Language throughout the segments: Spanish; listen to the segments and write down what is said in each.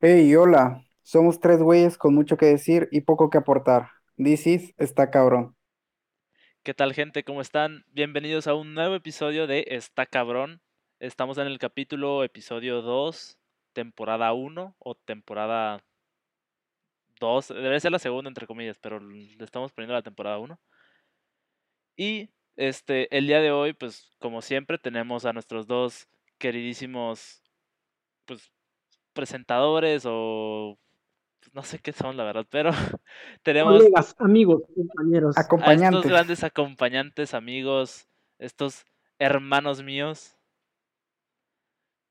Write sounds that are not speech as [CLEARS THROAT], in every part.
Hey, hola. Somos tres güeyes con mucho que decir y poco que aportar. This is está cabrón. ¿Qué tal, gente? ¿Cómo están? Bienvenidos a un nuevo episodio de Está Cabrón. Estamos en el capítulo episodio 2, temporada 1 o temporada 2. Debería ser la segunda, entre comillas, pero le estamos poniendo la temporada 1. Y este, el día de hoy, pues, como siempre, tenemos a nuestros dos queridísimos pues, presentadores o pues, no sé qué son, la verdad, pero [LAUGHS] tenemos Colegas, amigos, compañeros. a estos Acompañantes. grandes acompañantes, amigos, estos hermanos míos.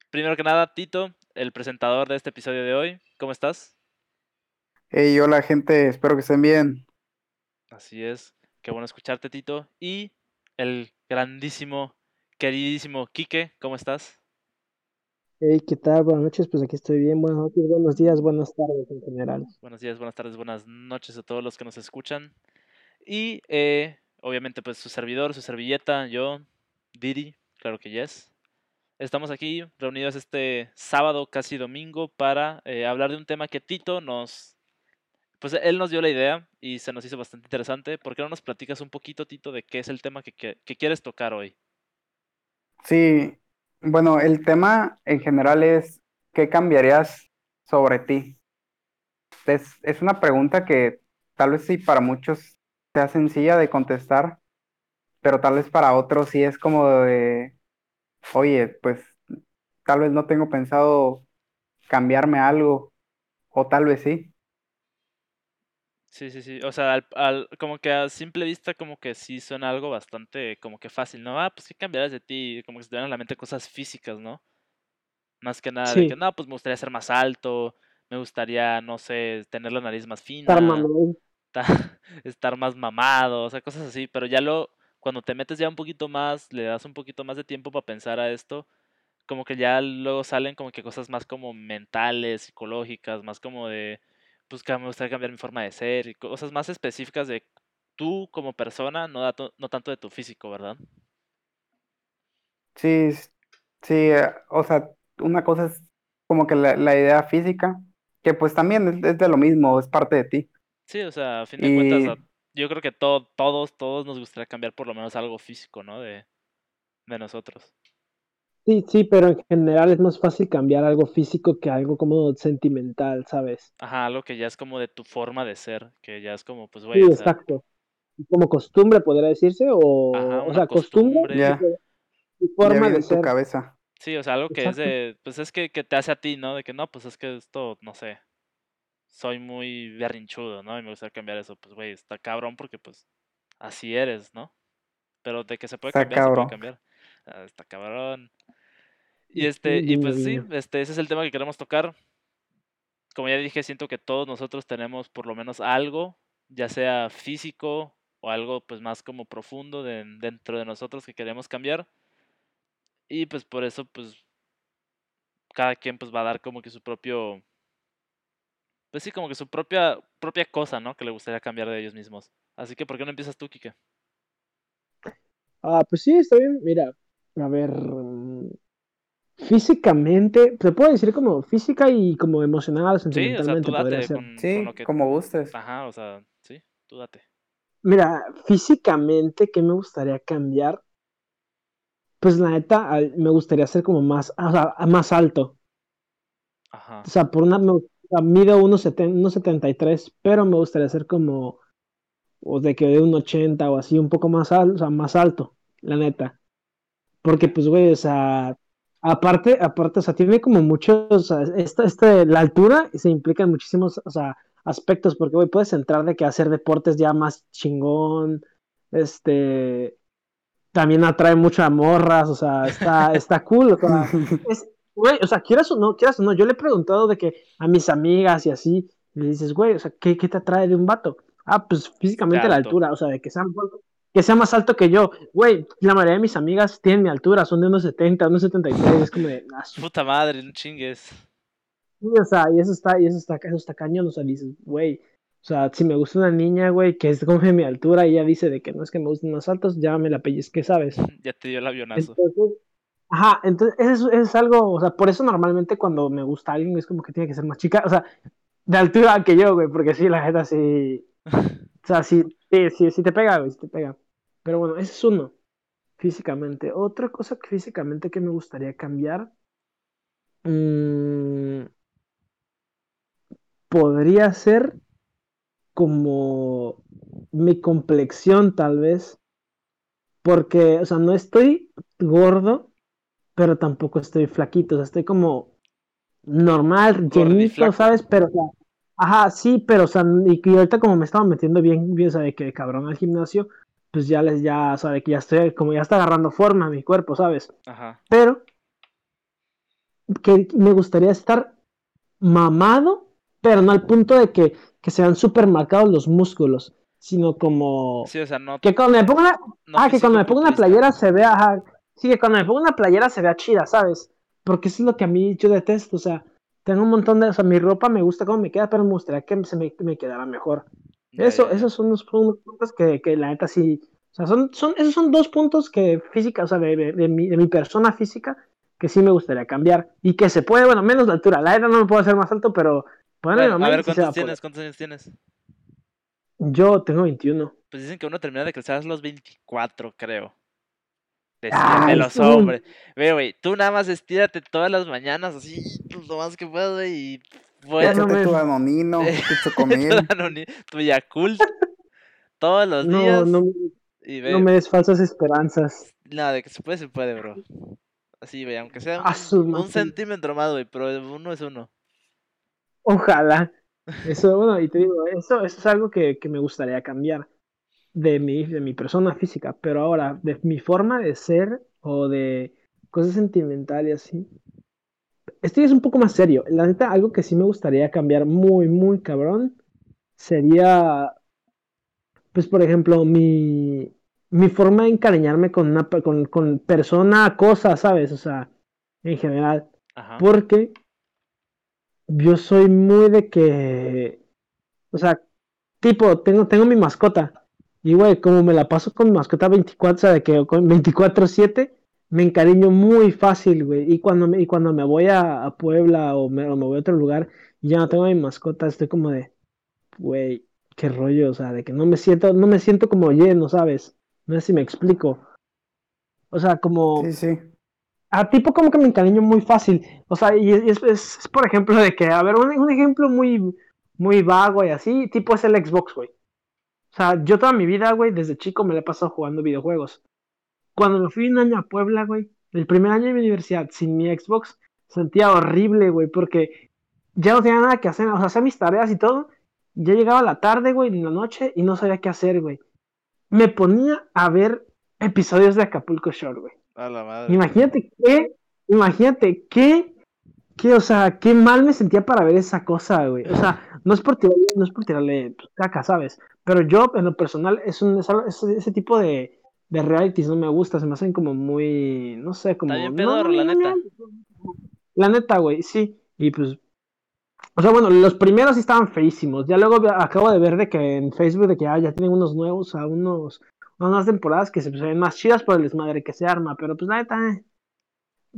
Primero que nada, Tito, el presentador de este episodio de hoy. ¿Cómo estás? Hey, hola gente. Espero que estén bien. Así es, qué bueno escucharte, Tito. Y el grandísimo, queridísimo Quique, ¿cómo estás? Hey, ¿qué tal? Buenas noches, pues aquí estoy bien. Buenas noches, buenos días, buenas tardes en general. Buenos días, buenas tardes, buenas noches a todos los que nos escuchan. Y eh, obviamente pues su servidor, su servilleta, yo, Didi, claro que yes. Estamos aquí reunidos este sábado, casi domingo, para eh, hablar de un tema que Tito nos... Pues él nos dio la idea y se nos hizo bastante interesante. ¿Por qué no nos platicas un poquito, Tito, de qué es el tema que, que- que quieres tocar hoy? Sí, bueno, el tema en general es ¿qué cambiarías sobre ti? Es, es una pregunta que tal vez sí para muchos sea sencilla de contestar, pero tal vez para otros sí es como de, oye, pues tal vez no tengo pensado cambiarme algo, o tal vez sí. Sí, sí, sí. O sea, al, al- como que a simple vista, como que sí suena algo bastante como que fácil, ¿no? Ah, pues ¿qué cambiarás de ti? Como que se te vienen a la mente cosas físicas, ¿no? Más que nada de que, no, pues me gustaría ser más alto, me gustaría, no sé, tener la nariz más estar fina, mamón. ta- [LAUGHS] estar más mamado, o sea, cosas así, pero ya lo, cuando te metes ya un poquito más, le das un poquito más de tiempo para pensar a esto, como que ya luego salen como que cosas más como mentales, psicológicas, más como de, pues que me gustaría cambiar mi forma de ser, y cosas más específicas de tú como persona, no, dato- no tanto de tu físico, ¿verdad? Sí, sí, eh, o sea, una cosa es como que la, la idea física, que pues también es, es de lo mismo, es parte de ti. Sí, o sea, a fin de cuentas, yo creo que todo, todos, todos nos gustaría cambiar por lo menos algo físico, ¿no? De, de nosotros. Sí, sí, pero en general es más fácil cambiar algo físico que algo como sentimental, ¿sabes? Ajá, algo que ya es como de tu forma de ser, que ya es como, pues, Sí, güey, o sea, exacto. Como costumbre, podría decirse, ajá, o, o una sea, costumbre costumbre. ya, ya forma de en tu ser. cabeza. Sí, o sea, algo que es de, pues es que, que te hace a ti, ¿no? De que no, pues es que esto, no sé, soy muy berrinchudo, ¿no? Y me gustaría cambiar eso, pues, güey, está cabrón porque, pues, así eres, ¿no? Pero de que se puede Está cambiar, se puede cabrón. cambiar. Ah, está cabrón. Y este, y pues sí, este, ese es el tema que queremos tocar. Como ya dije, siento que todos nosotros tenemos por lo menos algo, ya sea físico o algo, pues, más como profundo de- dentro de nosotros que queremos cambiar. Y pues por eso, pues, cada quien pues va a dar como que su propio Pues sí, como que su propia, propia cosa, ¿no? Que le gustaría cambiar de ellos mismos. Así que, ¿por qué no empiezas tú, Kike? Ah, pues sí, está bien. Mira, a ver, físicamente, se puede decir como física y como emocional, Sí, o sea, tú sentimentalmente podría date ser. con, con lo Sí, que... como gustes. Ajá, o sea, sí, tú date. Mira, físicamente, ¿qué me gustaría cambiar? Pues la neta, me gustaría ser como más, o sea, más alto. Ajá. O sea, por una, me, o sea, mido 1,70 1,73, pero me gustaría ser como, o de que de un 80 o así, un poco más alto, o sea, más alto, la neta. Porque, pues, güey, o sea, aparte, aparte, o sea, tiene como muchos, o sea, esta, este, la altura se implica en muchísimos, o sea, aspectos, porque, güey, puedes entrar de que hacer deportes ya más chingón, este, también atrae mucho a morras, o sea, está, está cool, o sea, [LAUGHS] es, güey, o sea, quieras o no, quieras o no, yo le he preguntado de que a mis amigas y así, le dices, güey, o sea, ¿qué, qué te atrae de un vato? Ah, pues físicamente la altura, o sea, de que sea, que sea más alto que yo, güey, la mayoría de mis amigas tienen mi altura, son de unos 70, unos 73, es como de, ah, Puta madre, no chingues. sí, o sea, y eso está, y eso está, eso está cañón, o sea, dices, güey, o sea, si me gusta una niña, güey, que es como de mi altura y ella dice de que no es que me gusten más altos, ya me la pellizqué, ¿sabes? [LAUGHS] Ya te dio el avionazo. Entonces, Ajá, entonces eso es, es algo, o sea, por eso normalmente cuando me gusta alguien es como que tiene que ser más chica, o sea, de altura que yo, güey, porque sí, la gente sí, [LAUGHS] o sea, sí, sí, sí, sí te pega, güey, sí te pega. Pero bueno, ese es uno, físicamente. Otra cosa que físicamente que me gustaría cambiar, mm, podría ser como mi complexión, tal vez, porque, o sea, no estoy gordo, pero tampoco estoy flaquito, o sea, estoy como normal, llenito. ¿sabes? Pero, o sea, ajá, sí, pero, o sea, y, y ahorita como me estaba metiendo bien, bien, o sea, de que cabrón al gimnasio, pues ya les, ya, de que ya estoy, como ya está agarrando forma mi cuerpo, ¿sabes? Ajá. Pero, que me gustaría estar mamado, pero no al punto de que, que se vean súper marcados los músculos, sino como... Sí, o sea, no. Que cuando me ponga una, no ah, que cuando me ponga una playera se vea, ajá, sí, que cuando me ponga una playera se vea chida, ¿sabes? Porque eso es lo que a mí yo detesto, o sea, tengo un montón de, o sea, mi ropa me gusta cómo me queda, pero me gustaría que se me, me quedara mejor. Eso, ya, esos son unos puntos que, que la neta sí, o sea, son, son, esos son dos puntos que física, o sea, de, de, de mi, de mi persona física, que sí me gustaría cambiar, y que se puede, bueno, menos la altura, la neta no me puedo hacer más alto, pero, bueno, a ver, sí se va ¿cuántos a tienes? ¿Cuántos años tienes? Yo tengo 21. Pues dicen que uno termina de crecer a los 24, creo. De, de los hombres. Ve, güey, tú nada más estírate todas las mañanas, así, pues, lo más que puedas, güey, y pues, Ya no Échate me- tu danonino, [LAUGHS] tu chocomil. tu Yakult todos los No, días. no, y ve, no me des falsas esperanzas. nada, de que se puede, se puede, bro. Así, güey, aunque sea un, un centímetro más, güey, pero uno es uno. Ojalá. [LAUGHS] Eso, bueno, y te digo, eso, eso es algo que, que me gustaría cambiar de mi, de mi persona física, pero ahora, de mi forma de ser o de cosas sentimentales así. Esto ya es un poco más serio. La neta, algo que sí me gustaría cambiar muy, muy cabrón sería, pues, por ejemplo, mi, mi forma de encariñarme con una con, con persona, cosa, ¿sabes? O sea, en general. Ajá. Porque yo soy muy de que, o sea, tipo, tengo, tengo mi mascota. Y, güey, como me la paso con mi mascota 24, o sea, de que con 24-7, me encariño muy fácil, güey. Y cuando me, y cuando me voy a, a Puebla o me, o me voy a otro lugar y ya no tengo a mi mascota, estoy como de, güey, qué rollo, o sea, de que no me siento, no me siento como lleno, ¿sabes? No sé si me explico. O sea, como... Sí, sí. A tipo como que me encariño muy fácil. O sea, y es, es- es, por ejemplo de que, a ver, un, un ejemplo muy, muy vago y así, tipo es el Xbox, güey. O sea, yo toda mi vida, güey, desde chico me la he pasado jugando videojuegos. Cuando me fui un año a Puebla, güey, el primer año de mi universidad sin mi Xbox, sentía horrible, güey, porque ya no tenía nada que hacer, o sea, hacía mis tareas y todo. Ya llegaba la tarde, güey, en la noche y no sabía qué hacer, güey. Me ponía a ver episodios de Acapulco Shore, güey. A la madre. Imagínate qué, imagínate qué, qué, o sea, qué mal me sentía para ver esa cosa, güey. O sea, no es por tirarle, no es por tirarle caca, ¿sabes? Pero yo, en lo personal, es un, es- ese tipo de, de realities no me gusta, se me hacen como muy, no sé, como... bien no, pedorro, la no, neta. La neta, güey, sí. Y pues, o sea, bueno, los primeros sí estaban feísimos. Ya luego acabo de ver de que en Facebook de que ah, ya tienen unos nuevos, a unos, unas temporadas que se pues, ven más chidas por el desmadre que se arma. Pero pues la neta, eh.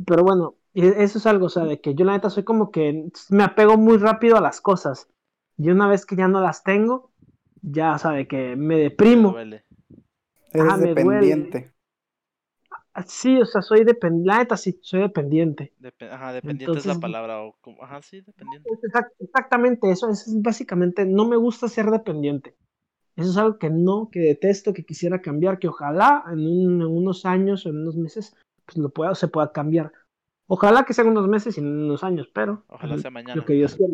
Pero bueno, eso es algo, o sea, de que yo la neta soy como que me apego muy rápido a las cosas. Y una vez que ya no las tengo, ya, o sea, de que me Me deprimo. duele. Eres Ah, me duele. dependiente. Sí, o sea, soy dependiente. La neta sí, soy dependiente. Depe- ajá, dependiente es la Entonces- palabra. O como- Ajá, sí, dependiente. Exact- Exactamente, eso es básicamente, no me gusta ser dependiente. Eso es algo que no, que detesto, que quisiera cambiar, que ojalá en, un- en unos años o en unos meses pues lo pueda, se pueda cambiar. Ojalá que sean unos meses y no en unos años, pero Ojalá mm, sea mañana. lo que Dios quiera.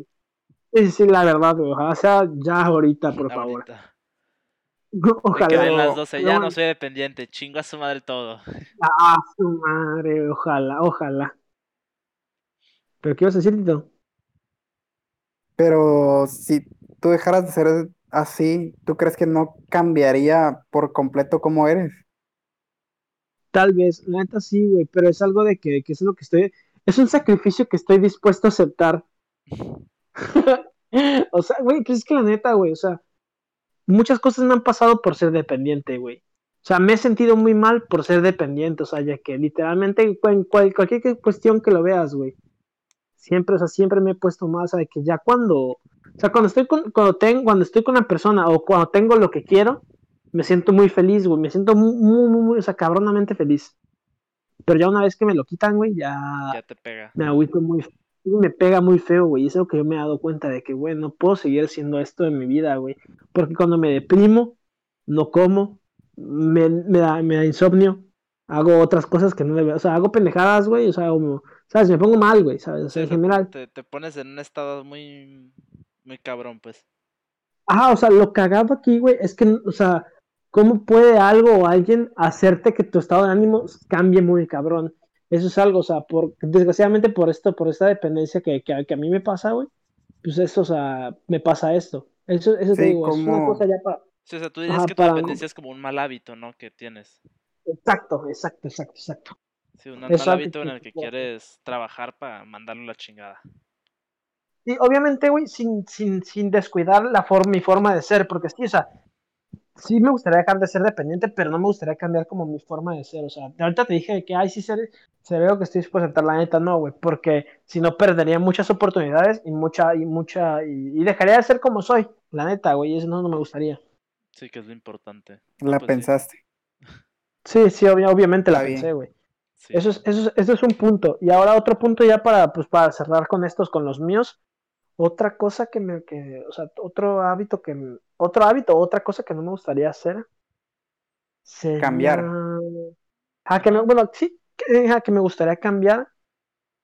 Sí, sí, sí, la verdad, ojalá sea ya ahorita, por favor. Ahorita. De [LAUGHS] Ojalá. las no, 12, pero ya no soy dependiente. Chingo a su madre todo. Ah, su madre, ojalá, ojalá. ¿Pero qué ibas a decir, Tito? Pero si tú dejaras de ser así, ¿tú crees que no cambiaría por completo cómo eres? Tal vez, la neta sí, güey, pero es algo de que, que es lo que estoy, es un sacrificio que estoy dispuesto a aceptar. [LAUGHS] [LAUGHS] o sea, güey, pues es que la neta, güey, o sea, muchas cosas me han pasado por ser dependiente, güey. O sea, me he sentido muy mal por ser dependiente, o sea, ya que literalmente en cual- cualquier cuestión que lo veas, güey. Siempre, o sea, siempre me he puesto más, ¿sabes? Que ya cuando, o sea, cuando estoy con, cuando tengo, cuando estoy con una persona o cuando tengo lo que quiero, me siento muy feliz, güey, me siento muy, muy, muy, muy, o sea, cabronamente feliz. Pero ya una vez que me lo quitan, güey, ya Ya te pega. me agüito muy me pega muy feo, güey. Es lo que yo me he dado cuenta de que, güey, no puedo seguir haciendo esto en mi vida, güey. Porque cuando me deprimo, no como, me, me da, me da insomnio, hago otras cosas que no debo, o sea, hago pendejadas, güey, o sea, como, ¿sabes? Me pongo mal, güey, ¿sabes? O sea, Sí, en general. Te, te pones en un estado muy, muy cabrón, pues. Ajá, o sea, lo cagado aquí, güey, es que, o sea, ¿cómo puede algo o alguien hacerte que tu estado de ánimo cambie muy cabrón? Eso es algo, o sea, por, desgraciadamente por esto, por esta dependencia que, que, que a mí me pasa, güey, pues eso, o sea, me pasa esto. Eso, eso te Sí, digo, es una como- cosa ya para... Sí, o sea, tú dirías Ajá, que tu para- dependencia es como un mal hábito, ¿no? Que tienes. Exacto, exacto, exacto, exacto. Sí, un mal hábito en el que quieres trabajar para mandarlo a la chingada. Y obviamente, güey, sin, sin, sin descuidar la forma, mi forma de ser, porque sí, o sea, sí me gustaría dejar de ser dependiente, pero no me gustaría cambiar como mi forma de ser, o sea, ahorita te dije que, ay, sí, se, se veo que estoy dispuesto a aceptar la neta, no, güey, porque si no perdería muchas oportunidades y mucha, y mucha, y, y dejaría de ser como soy, la neta, güey, y eso no, no me gustaría. Sí, que es lo importante. La Pues pensaste. Sí, sí, obvia- obviamente la bien. pensé, güey. Sí. Eso es, eso, es, eso es un punto. Y ahora otro punto ya para, pues, para cerrar con estos, con los míos. Otra cosa que me, que, o sea, otro hábito que, otro hábito, otra cosa que no me gustaría hacer. Sería... Cambiar. Ah, que no, bueno, sí, que, ah, que me gustaría cambiar.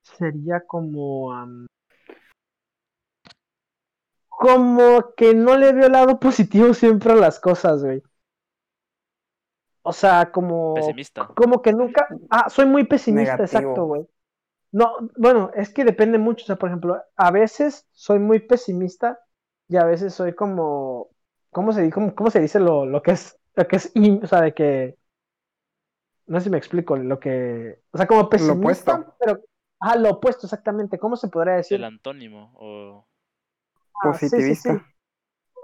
Sería como, como que no le veo el lado positivo siempre a las cosas, güey. O sea, como Pesimista. como que nunca. Ah, soy muy pesimista, Negativo. exacto, güey. No, bueno, es que depende mucho. O sea, por ejemplo, a veces soy muy pesimista y a veces soy como. ¿Cómo se, cómo, cómo se dice lo, lo que es? Lo que es. in- o sea, de que. No sé si me explico. Lo que. O sea, como pesimista. opuesto. Pero. Ah, lo opuesto, exactamente. ¿Cómo se podría decir? El antónimo. O... Ah, sí, sí, Positivista. sí.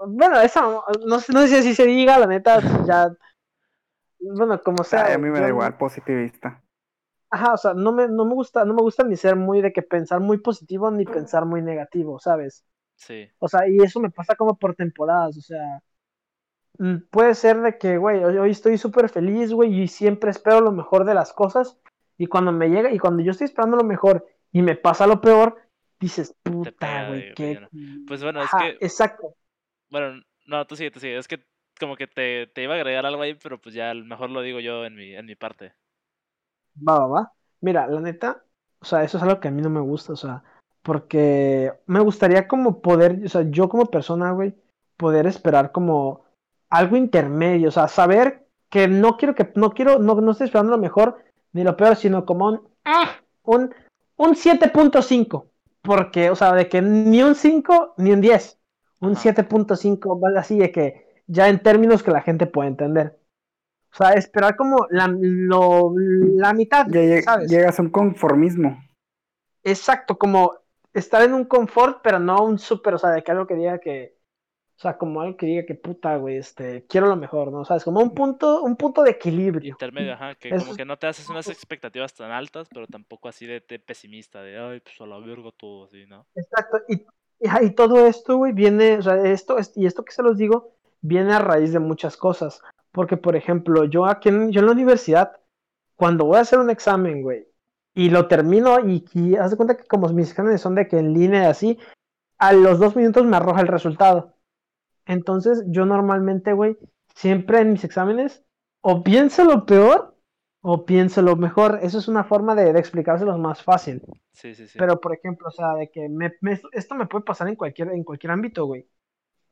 Bueno, esa. No, sé- no sé si se diga, la neta, ya. Bueno, como sea. Ay, a mí me da yo- igual, positivista. Ajá, o sea, no me, no me gusta, no me gusta ni ser muy de que pensar muy positivo ni pensar muy negativo, ¿sabes? Sí. O sea, y eso me pasa como por temporadas, o sea, mm, puede ser de que, güey, hoy, estoy súper feliz, güey, y siempre espero lo mejor de las cosas, y cuando me llega, y cuando yo estoy esperando lo mejor y me pasa lo peor, dices, puta, güey, qué... Pues bueno, es que- Exacto. Bueno, no, tú sigue, tú sigue. Es que como que te, te iba a agregar algo ahí, pero pues ya mejor lo digo yo en mi, en mi parte. Va, va, va. Mira, la neta, o sea, eso es algo que a mí no me gusta, o sea, porque me gustaría como poder, o sea, yo como persona, güey, poder esperar como algo intermedio, o sea, saber que no quiero que, no quiero, no, no estoy esperando lo mejor ni lo peor, sino como un, ah, un, un 7.5, porque, o sea, de que ni un 5 ni un 10, un Ajá. 7.5, vale así de que ya en términos que la gente puede entender. O sea, esperar como la, lo- la mitad, Ya lleg- ¿sabes? llegas a un conformismo. Exacto, como estar en un confort, pero no un súper, o sea, de que algo que diga que, o sea, como algo que diga que puta, güey, este, quiero lo mejor, ¿no? ¿Sabes? Como un punto, un punto de equilibrio. Intermedio, ajá, que como es- que no te haces unas expectativas tan altas, pero tampoco así de, de pesimista, de ay, pues a la verga todo así, ¿no? Exacto, y, y, todo esto, güey, viene, o sea, esto, es- y esto que se los digo, viene a raíz de muchas cosas. Porque, por ejemplo, yo aquí en, yo en la universidad, cuando voy a hacer un examen, güey, y lo termino, y, y haz de cuenta que como mis exámenes son de que en línea y así, a los dos minutos me arroja el resultado. Entonces, yo normalmente, güey, siempre en mis exámenes, o pienso lo peor, o pienso lo mejor. Eso es una forma de, de explicárselos más fácil. Sí, sí, sí. Pero, por ejemplo, o sea, de que me, me- esto me puede pasar en cualquier, en cualquier ámbito, güey.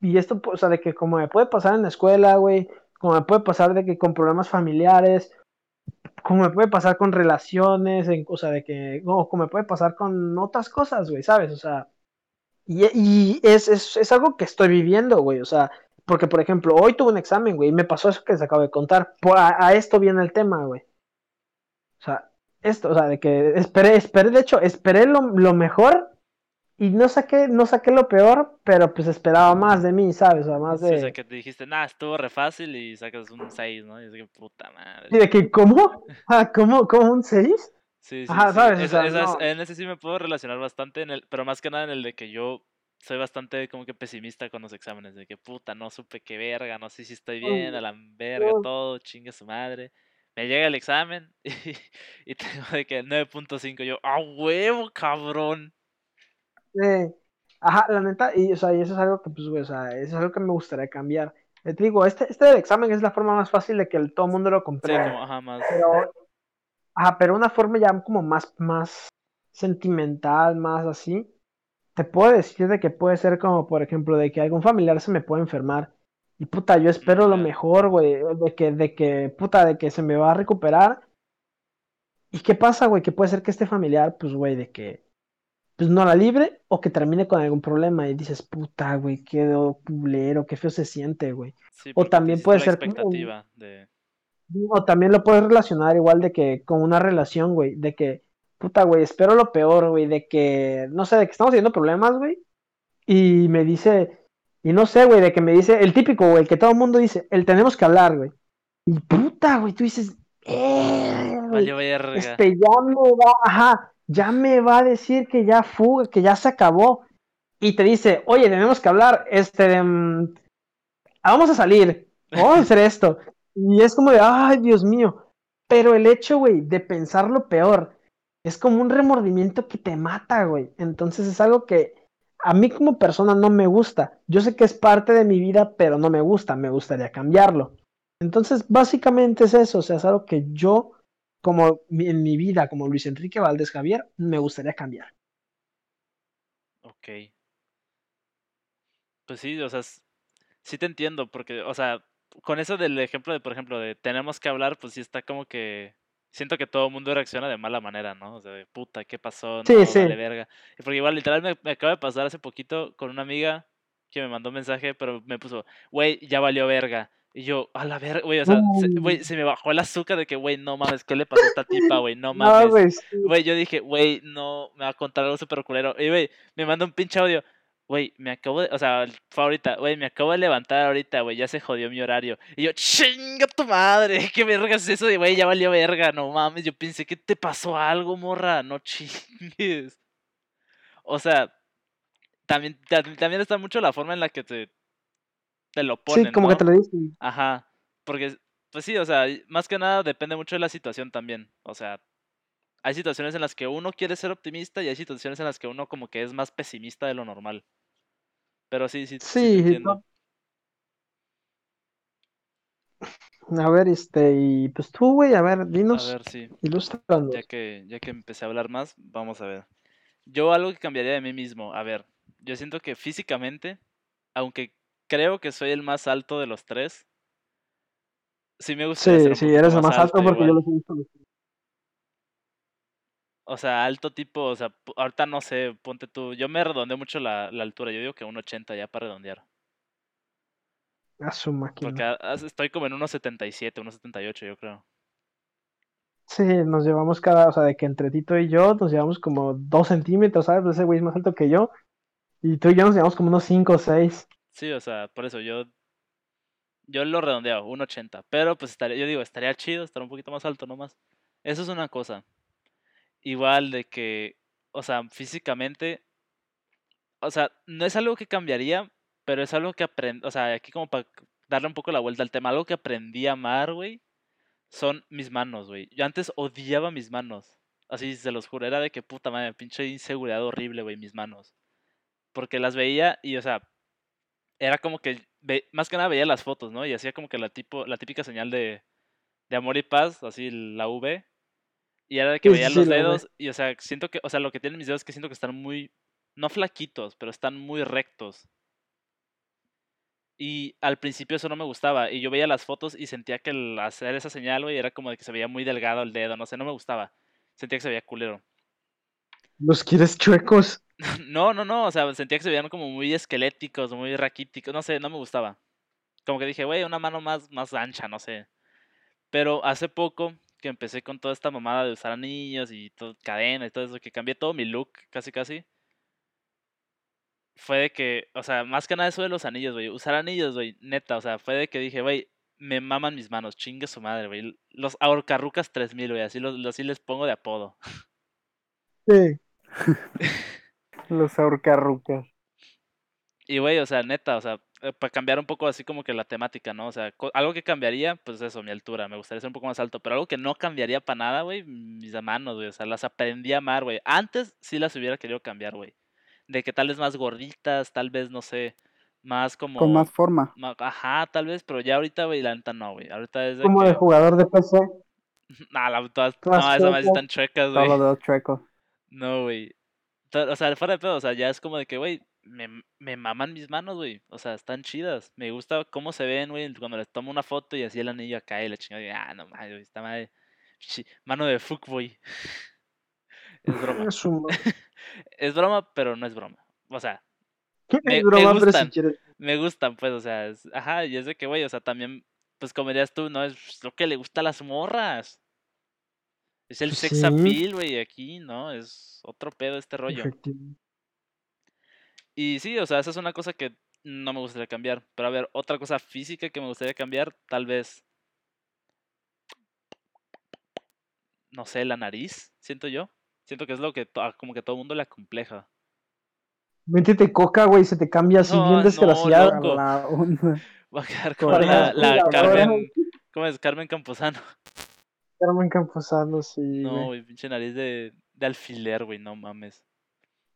Y esto, o sea, de que como me puede pasar en la escuela, güey, como me puede pasar de que con problemas familiares, como me puede pasar con relaciones, o sea, de que, o como me puede pasar con otras cosas, güey, ¿sabes? O sea, y, es, es, es algo que estoy viviendo, güey, o sea, porque, por ejemplo, hoy tuve un examen, güey, y me pasó eso que les acabo de contar. A, a esto viene el tema, güey. O sea, esto, o sea, de que esperé, esperé, de hecho, esperé lo, lo mejor y no saqué, no saqué lo peor, pero pues esperaba más de mí, ¿sabes? O sea, más Sí, de... o sea, que te dijiste, nah, estuvo re fácil y sacas un 6, ¿no? Y es que puta madre. ¿Y de que, ¿cómo? Ah, ¿cómo? ¿Cómo un 6? Sí, sí, Ajá, sí. ¿sabes? O Esa- sea, esas- no. En ese sí me puedo relacionar bastante, en el, pero más que nada en el de que yo soy bastante como que pesimista con los exámenes, de que puta, no supe qué verga, no sé si estoy bien, a la verga, todo, chingue su madre. Me llega el examen [LAUGHS] y, y tengo de que 9.5, yo, ¡a huevo, cabrón! Eh, ajá, la neta, y, o sea, y eso es algo que, pues, güey, o sea, eso es algo que me gustaría cambiar. Eh, Te digo, este, este del examen es la forma más fácil de que el- todo el mundo lo Sí, como, ajá, más. Pero, ajá, pero una forma ya como más, más sentimental, más así, te puedo decir de que puede ser como, por ejemplo, de que algún familiar se me puede enfermar. Y puta, yo espero lo mejor, güey, de que, de que, puta, de que se me va a recuperar. ¿Y qué pasa, güey? Que puede ser que este familiar, pues, güey, de que, pues, no la libre o que termine con algún problema y dices, puta, güey, qué culero, qué feo se siente, güey. Sí, o también puede la ser como- expectativa de... O también lo puedes relacionar igual de que con una relación, güey, de que, puta, güey, espero lo peor, güey, de que, no sé, de que estamos teniendo problemas, güey, y me dice, y no sé, güey, de que me dice, el típico, güey, que todo el mundo dice, el tenemos que hablar, güey. Y puta, güey, tú dices, eh, güey, este ya me va, ajá, ya me va a decir que ya fue, que ya se acabó. Y te dice, oye, tenemos que hablar, este, mm, vamos a salir, vamos a hacer [LAUGHS] esto. Y es como de, ay, Dios mío. Pero el hecho, güey, de pensar lo peor, es como un remordimiento que te mata, güey. Entonces es algo que a mí como persona no me gusta. Yo sé que es parte de mi vida, pero no me gusta, me gustaría cambiarlo. Entonces, básicamente es eso, o sea, es algo que yo, como mi- en mi vida, como Luis Enrique Valdés Javier, me gustaría cambiar. Ok. Pues sí, o sea, sí te entiendo, porque, o sea, con eso del ejemplo de, por ejemplo, de tenemos que hablar, pues sí está como que siento que todo el mundo reacciona de mala manera, ¿no? O sea, de puta, ¿qué pasó? Sí, No, sí. vale verga. Y Porque igual, literal, me, me acaba de pasar hace poquito con una amiga que me mandó un mensaje, pero me puso, güey, ya valió verga. Y yo, a la verga, güey, o sea, se, güey, Mm. se me bajó el azúcar de que, güey, no mames, ¿qué le pasó a esta tipa, güey? No [LAUGHS] mames. güey, yo dije, güey, no, me va a contar algo súper culero. Y, güey, me manda un pinche audio. Güey, me acabo de, o sea, fue ahorita, güey, me acabo de levantar ahorita, güey, ya se jodió mi horario. Y yo, chinga tu madre, [LAUGHS] qué verga es eso de, güey, ya valió verga, no mames, yo pensé que te pasó algo, morra, no chingues. O sea, también, ta- también está mucho la forma en la que te, te lo ponen, Sí, como ¿no? que te lo dicen. Ajá, porque, pues sí, o sea, más que nada depende mucho de la situación también. O sea, hay situaciones en las que uno quiere ser optimista y hay situaciones en las que uno como que es más pesimista de lo normal. Pero sí, sí, sí, Sí. A ver, este, y pues tú, güey, a ver, A dinos, ver, sí, ilústranos. ya que, ya que empecé a hablar más, vamos a ver. Yo algo que cambiaría de mí mismo, a ver, yo siento que físicamente, aunque creo que soy el más alto de los tres, sí me ser Sí, sí, eres el más más alto porque yo los he visto. O sea, alto tipo, o sea, ahorita no sé, ponte tú. Yo me redondeo mucho la, la altura. Yo digo que un 80 ya para redondear. A su Porque máquina. a- as- estoy como en 1.77, 1.78 yo creo. Sí, nos llevamos cada, o sea, de que entre Tito y yo nos llevamos como dos centímetros, ¿sabes? Ese güey es más alto que yo. Y tú y yo nos llevamos como unos cinco o seis. Sí, o sea, por eso yo yo lo redondeo, 1.80. Pero pues estaría, yo digo, estaría chido estar un poquito más alto nomás. Eso es una cosa. Igual de que, o sea, físicamente, o sea, no es algo que cambiaría, pero es algo que aprendí, o sea, aquí como para darle un poco la vuelta al tema, algo que aprendí a amar, güey, son mis manos, güey. Yo antes odiaba mis manos. Así se los juro, era de que puta madre, pinche inseguridad horrible, güey, mis manos. Porque las veía y, o sea, era como que, ve- más que nada veía las fotos, ¿no? Y hacía como que la, tipo, la típica señal de, de amor y paz, así la V. Y era de que veía sí, los dedos y, o sea, siento que, o sea, lo que tienen mis dedos es que siento que están muy, no flaquitos, pero están muy rectos. Y al principio eso no me gustaba. Y yo veía las fotos y sentía que el hacer esa señal, güey, era como de que se veía muy delgado el dedo, no sé, no me gustaba. Sentía que se veía culero. Los quieres chuecos. [LAUGHS] No, no, no, o sea, sentía que se veían como muy esqueléticos, muy raquíticos, no sé, no me gustaba. Como que dije, güey, una mano más, más ancha, no sé. Pero hace poco que empecé con toda esta mamada de usar anillos y todo, cadena y todo eso, que cambié todo mi look, casi casi. fue de que, o sea, más que nada eso de los anillos, güey. Usar anillos, güey, neta, o sea, fue de que dije, güey, me maman mis manos, chingue su madre, güey. Los ahorcarrucas 3000, güey, así, los, así les pongo de apodo. Sí. [LAUGHS] Los ahorcarrucas. Y, güey, o sea, neta, o sea, eh, para cambiar un poco así como que la temática, ¿no? O sea, algo que cambiaría, pues eso, mi altura, me gustaría ser un poco más alto, pero algo que no cambiaría para nada, güey, mis manos, güey, o sea, las aprendí a amar, güey. Antes sí las hubiera querido cambiar, güey. De que tal vez más gorditas, tal vez, no sé, más como... Con más forma. ma- Ajá, tal vez, pero ya ahorita, güey, la neta no, güey. Ahorita es de Como que... de jugador de PC. [LAUGHS] Nah, la, todas, no, esas más están chuecas, güey. Todos los chuecos. No, güey. O sea, fuera de pedo, o sea, ya es como de que, güey, me, me maman mis manos, güey. O sea, están chidas. Me gusta cómo se ven, güey, cuando les tomo una foto y así el anillo acá y la chingada. y, Ah, no mames, güey, está madre. Mano de fuckboy. [LAUGHS] Es broma. Es un- [LAUGHS] Es broma, pero no es broma. O sea, [LAUGHS] Es me broma, pero si gustan. quieres. me gustan, pues, o sea, es- ajá, y es de que, güey, o sea, también, pues como dirías tú, ¿no? Es lo que le gusta a las morras. Es el sex sí. appeal, güey, aquí, ¿no? Es otro pedo este rollo. Y sí, o sea, esa es una cosa que no me gustaría cambiar. Pero a ver, otra cosa física que me gustaría cambiar, tal vez. No sé, la nariz, siento yo. Siento que es lo que to- a- como que todo el mundo le acompleja. Métete coca, güey, se te cambia así No, bien no, desgraciado. A loco. la. [LAUGHS] Va a quedar como Con la, la la. Carmen. ¿Cómo es? Carmen Camposano. Carmen Camposano, sí, No, güey. pinche nariz de, de alfiler, güey, no mames.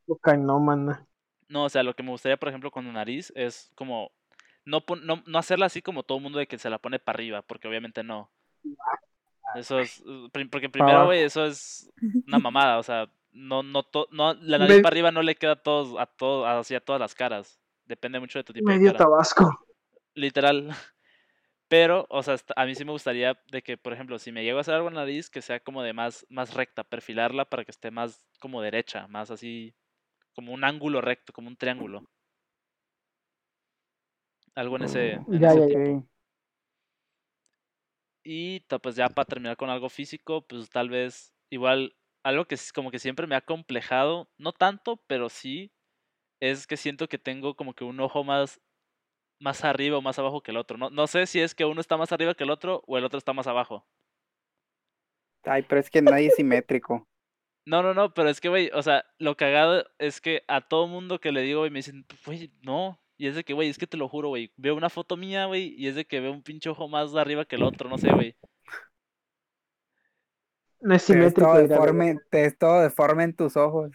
Cocainómana. No, o sea, lo que me gustaría, por ejemplo, con la nariz es como. No, no, no hacerla así como todo el mundo de que se la pone para arriba, porque obviamente no. Eso es. Porque primero, güey, eso es una mamada. O sea, no, no, to- no la nariz Me- para arriba no le queda a todos, a todos, hacia todas las caras. Depende mucho de tu tipo de Medio cara. Tabasco. Literal. Pero, o sea, a mí sí me gustaría de que, por ejemplo, si me llego a hacer algo en la nariz, que sea como de más, más recta, perfilarla para que esté más como derecha, más así, como un ángulo recto, como un triángulo. Algo en ese, en Ya, ese ya, tipo. Ok. Y pues ya para terminar con algo físico, pues tal vez igual algo que es como que siempre me ha complejado, no tanto, pero sí, es que siento que tengo como que un ojo más, más arriba o más abajo que el otro. No, no sé si es que uno está más arriba que el otro o el otro está más abajo. Ay, pero es que nadie es simétrico. [LAUGHS] No, no, no, pero es que, güey, o sea, lo cagado es que a todo mundo que le digo, güey, me dicen, güey, no. Y es de que, güey, es que te lo juro, güey. Veo una foto mía, güey, y es de que veo un pinche ojo más arriba que el otro, no sé, güey. No es Te simétrico. todo deforme, te ves todo deforme en tus ojos.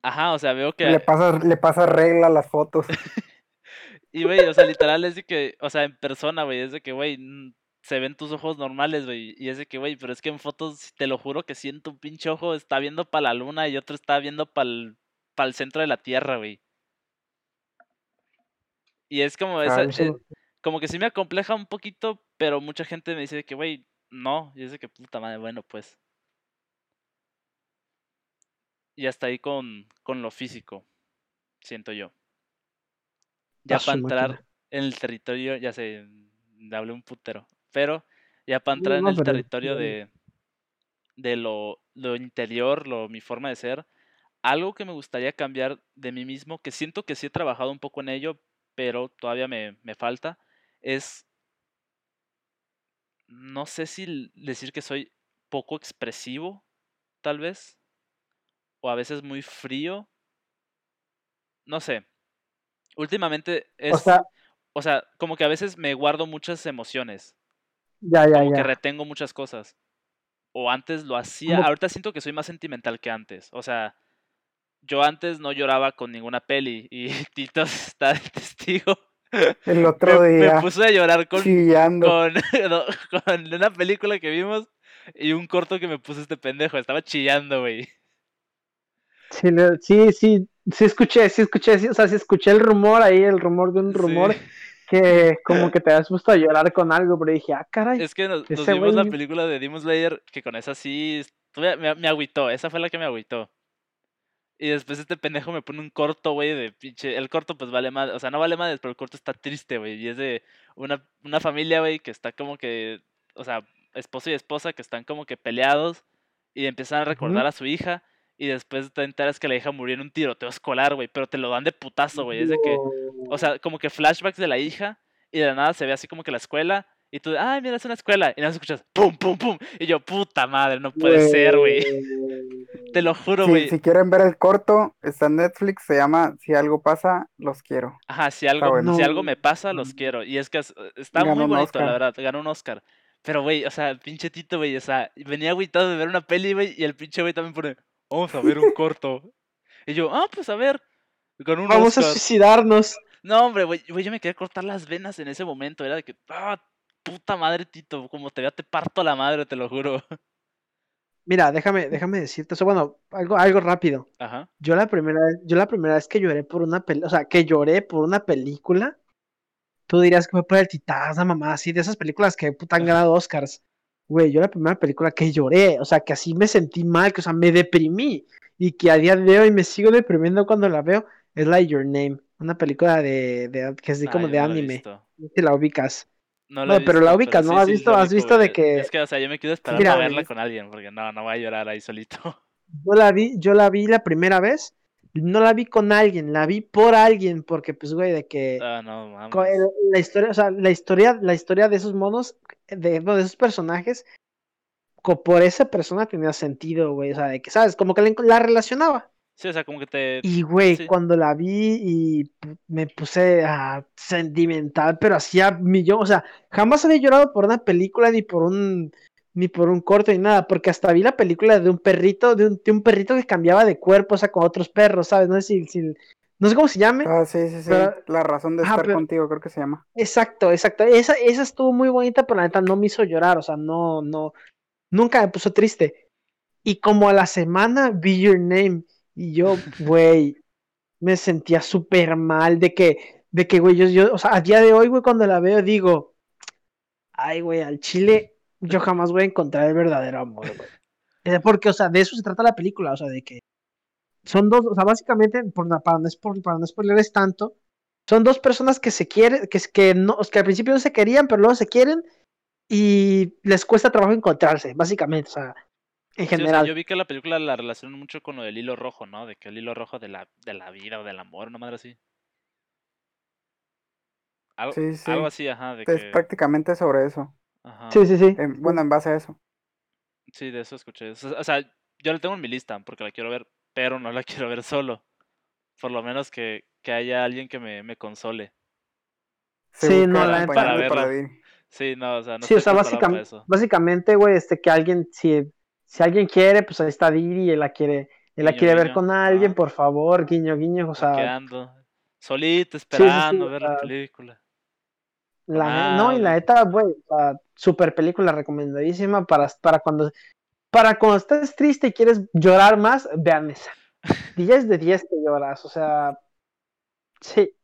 Ajá, o sea, veo que... Le pasas, le pasas regla a las fotos. [LAUGHS] Y, güey, o sea, literal es de que, o sea, en persona, güey, es de que, güey, se ven tus ojos normales, güey. Y es de que, güey, pero es que en fotos, te lo juro que siento un pinche ojo está viendo para la luna y otro está viendo para el, centro de la tierra, güey. Y es como, esa, Ah, eso- eh, como que sí me acompleja un poquito, pero mucha gente me dice de que, güey, no. Y es de que, puta madre, bueno, pues. Y hasta ahí con, con lo físico, siento yo. Ya para entrar máquina. en el territorio, ya sé, le hablé un putero, pero ya para entrar en No, el territorio de, de lo, lo interior, lo, mi forma de ser, algo que me gustaría cambiar de mí mismo, que siento que sí he trabajado un poco en ello, pero todavía me, me falta, es, no sé si decir que soy poco expresivo, tal vez, o a veces muy frío, no sé. Últimamente es, O sea, o sea, como que a veces me guardo muchas emociones, ya, ya, como que ya. retengo muchas cosas. O antes lo hacía, ¿Cómo? ahorita siento que soy más sentimental que antes. O sea, yo antes no lloraba con ninguna peli y [LAUGHS] Tito está de testigo. El [LAUGHS] Me, otro me día, puse a llorar con, chillando. con, [LAUGHS] con una película que vimos y un corto que me puso este pendejo. Estaba chillando, güey. Sí, sí, sí escuché, sí escuché, sí, o sea, sí escuché el rumor ahí, el rumor de un rumor Sí. que como que te has puesto a llorar con algo, pero dije, ah, caray. Es que nos, vimos la película de Demon Slayer, que con esa sí me, me agüitó, esa fue la que me agüitó. Y después este pendejo me pone un corto, güey, de pinche. El corto, pues vale más. O sea, no vale más, pero el corto está triste, güey. Y es de una, una familia, güey, que está como que. O sea, esposo y esposa que están como que peleados. Y empiezan a recordar a su hija. Y después te enteras que la hija murió en un tiroteo escolar, güey, pero te lo dan de putazo, güey. Es de que, o sea, como que flashbacks de la hija y de la nada se ve así como que la escuela y tú, ay, mira, es una escuela. Y nada escuchas, pum, pum, pum. Y yo, puta madre, no puede ser, güey. Te lo juro, güey. si quieren ver el corto, está en Netflix, se llama Si algo pasa, los quiero. Ajá, si algo, bueno. si algo me pasa, los quiero. Y es que es- está Ganó muy bonito, la verdad. Ganó un Oscar. Pero, güey, o sea, pinche Tito, güey, o sea, venía agüitado de ver una peli, güey, y el pinche güey también pone, vamos a ver un [LAUGHS] corto. Y yo, ah, pues a ver. Un Vamos a suicidarnos. No, hombre, güey, yo me quería cortar las venas en ese momento. Era de que, ah, puta madre, Tito, como te vea, te parto la madre, te lo juro. [LAUGHS] Mira, déjame, déjame decirte eso. Bueno, algo, algo rápido. Ajá. Yo la primera vez, yo la primera vez que lloré por una película, o sea, que lloré por una película, tú dirías que fue por el Titán, esa mamá, así, de esas películas que puta han ganado Oscars. Güey, yo la primera película que lloré, o sea, que así me sentí mal, que, o sea, me deprimí, y que a día de hoy me sigo deprimiendo cuando la veo, es Like Your Name, una película de, de que es de, como de no la anime, no sé la ubicas. No, pero la ubicas, ¿no? sí, ¿Has sí, visto- has visto de que- Es que, o sea, yo me quedo esperando Mira, a verla es- con alguien, porque no, no voy a llorar ahí solito. Yo la vi, yo la vi la primera vez, no la vi con alguien, la vi por alguien, porque pues, güey, de que... Ah, no, la historia, o sea, la historia, la historia de esos monos, de, no, de esos personajes, por esa persona tenía sentido, güey, o sea, de que, ¿sabes? Como que la, la relacionaba. Sí, o sea, como que te... Y, güey, sí. cuando la vi y me puse ah, sentimental, pero hacía millón, o sea, jamás había llorado por una película ni por un, ni por un corto ni nada, porque hasta vi la película de un perrito, de un, de un perrito que cambiaba de cuerpo, o sea, con otros perros, ¿sabes? No sé si, si- no sé cómo se llame. Ah, sí, sí, sí. Pero- La razón de estar pero- contigo, creo que se llama. Exacto, exacto. Esa, esa estuvo muy bonita, pero la neta no me hizo llorar, o sea, no, no, nunca me puso triste. Y como a la semana vi Your Name y yo, [LAUGHS] güey, me sentía súper mal de que, de que, güey, yo, yo, o sea, a día de hoy, güey, cuando la veo digo, ay, güey, al chile yo jamás voy a encontrar el verdadero amor, güey. [LAUGHS] Porque, o sea, de eso se trata la película, o sea, de que son dos, o sea, básicamente, por, para, no, para no spoilerles tanto, son dos personas que se quieren, que, que, no, que al principio no se querían, pero luego se quieren y les cuesta trabajo encontrarse, básicamente, o sea, en Sí, o sea, general. yo vi que la película la relacionan mucho con lo del hilo rojo, ¿no? De que el hilo rojo de la, de la vida o del amor, una madre así. Algo, Sí, sí. algo así, ajá, de Es que... prácticamente sobre eso. Ajá. Sí, sí, sí. Bueno, en base a eso. Sí, de eso escuché. O sea, o sea, yo la tengo en mi lista porque la quiero ver, pero no la [LAUGHS] quiero ver solo. Por lo menos que, que haya alguien que me, me console. Sí, no, la Para para verlo. Sí, no, o sea, no sí, o sea, básicamente, eso. básicamente, güey, este, que alguien, si, si alguien quiere, pues ahí está Diri, él la quiere, él la Guiño, quiere ver guiño. con alguien, Ah. por favor, guiño, guiño, o sea, ando, solito, sí, sí, esperando o ver la película. la, ne- no, y la neta, güey, super película recomendadísima para, para cuando, para cuando estés triste y quieres llorar más, vean esa. 10 de 10 que lloras, o sea, sí,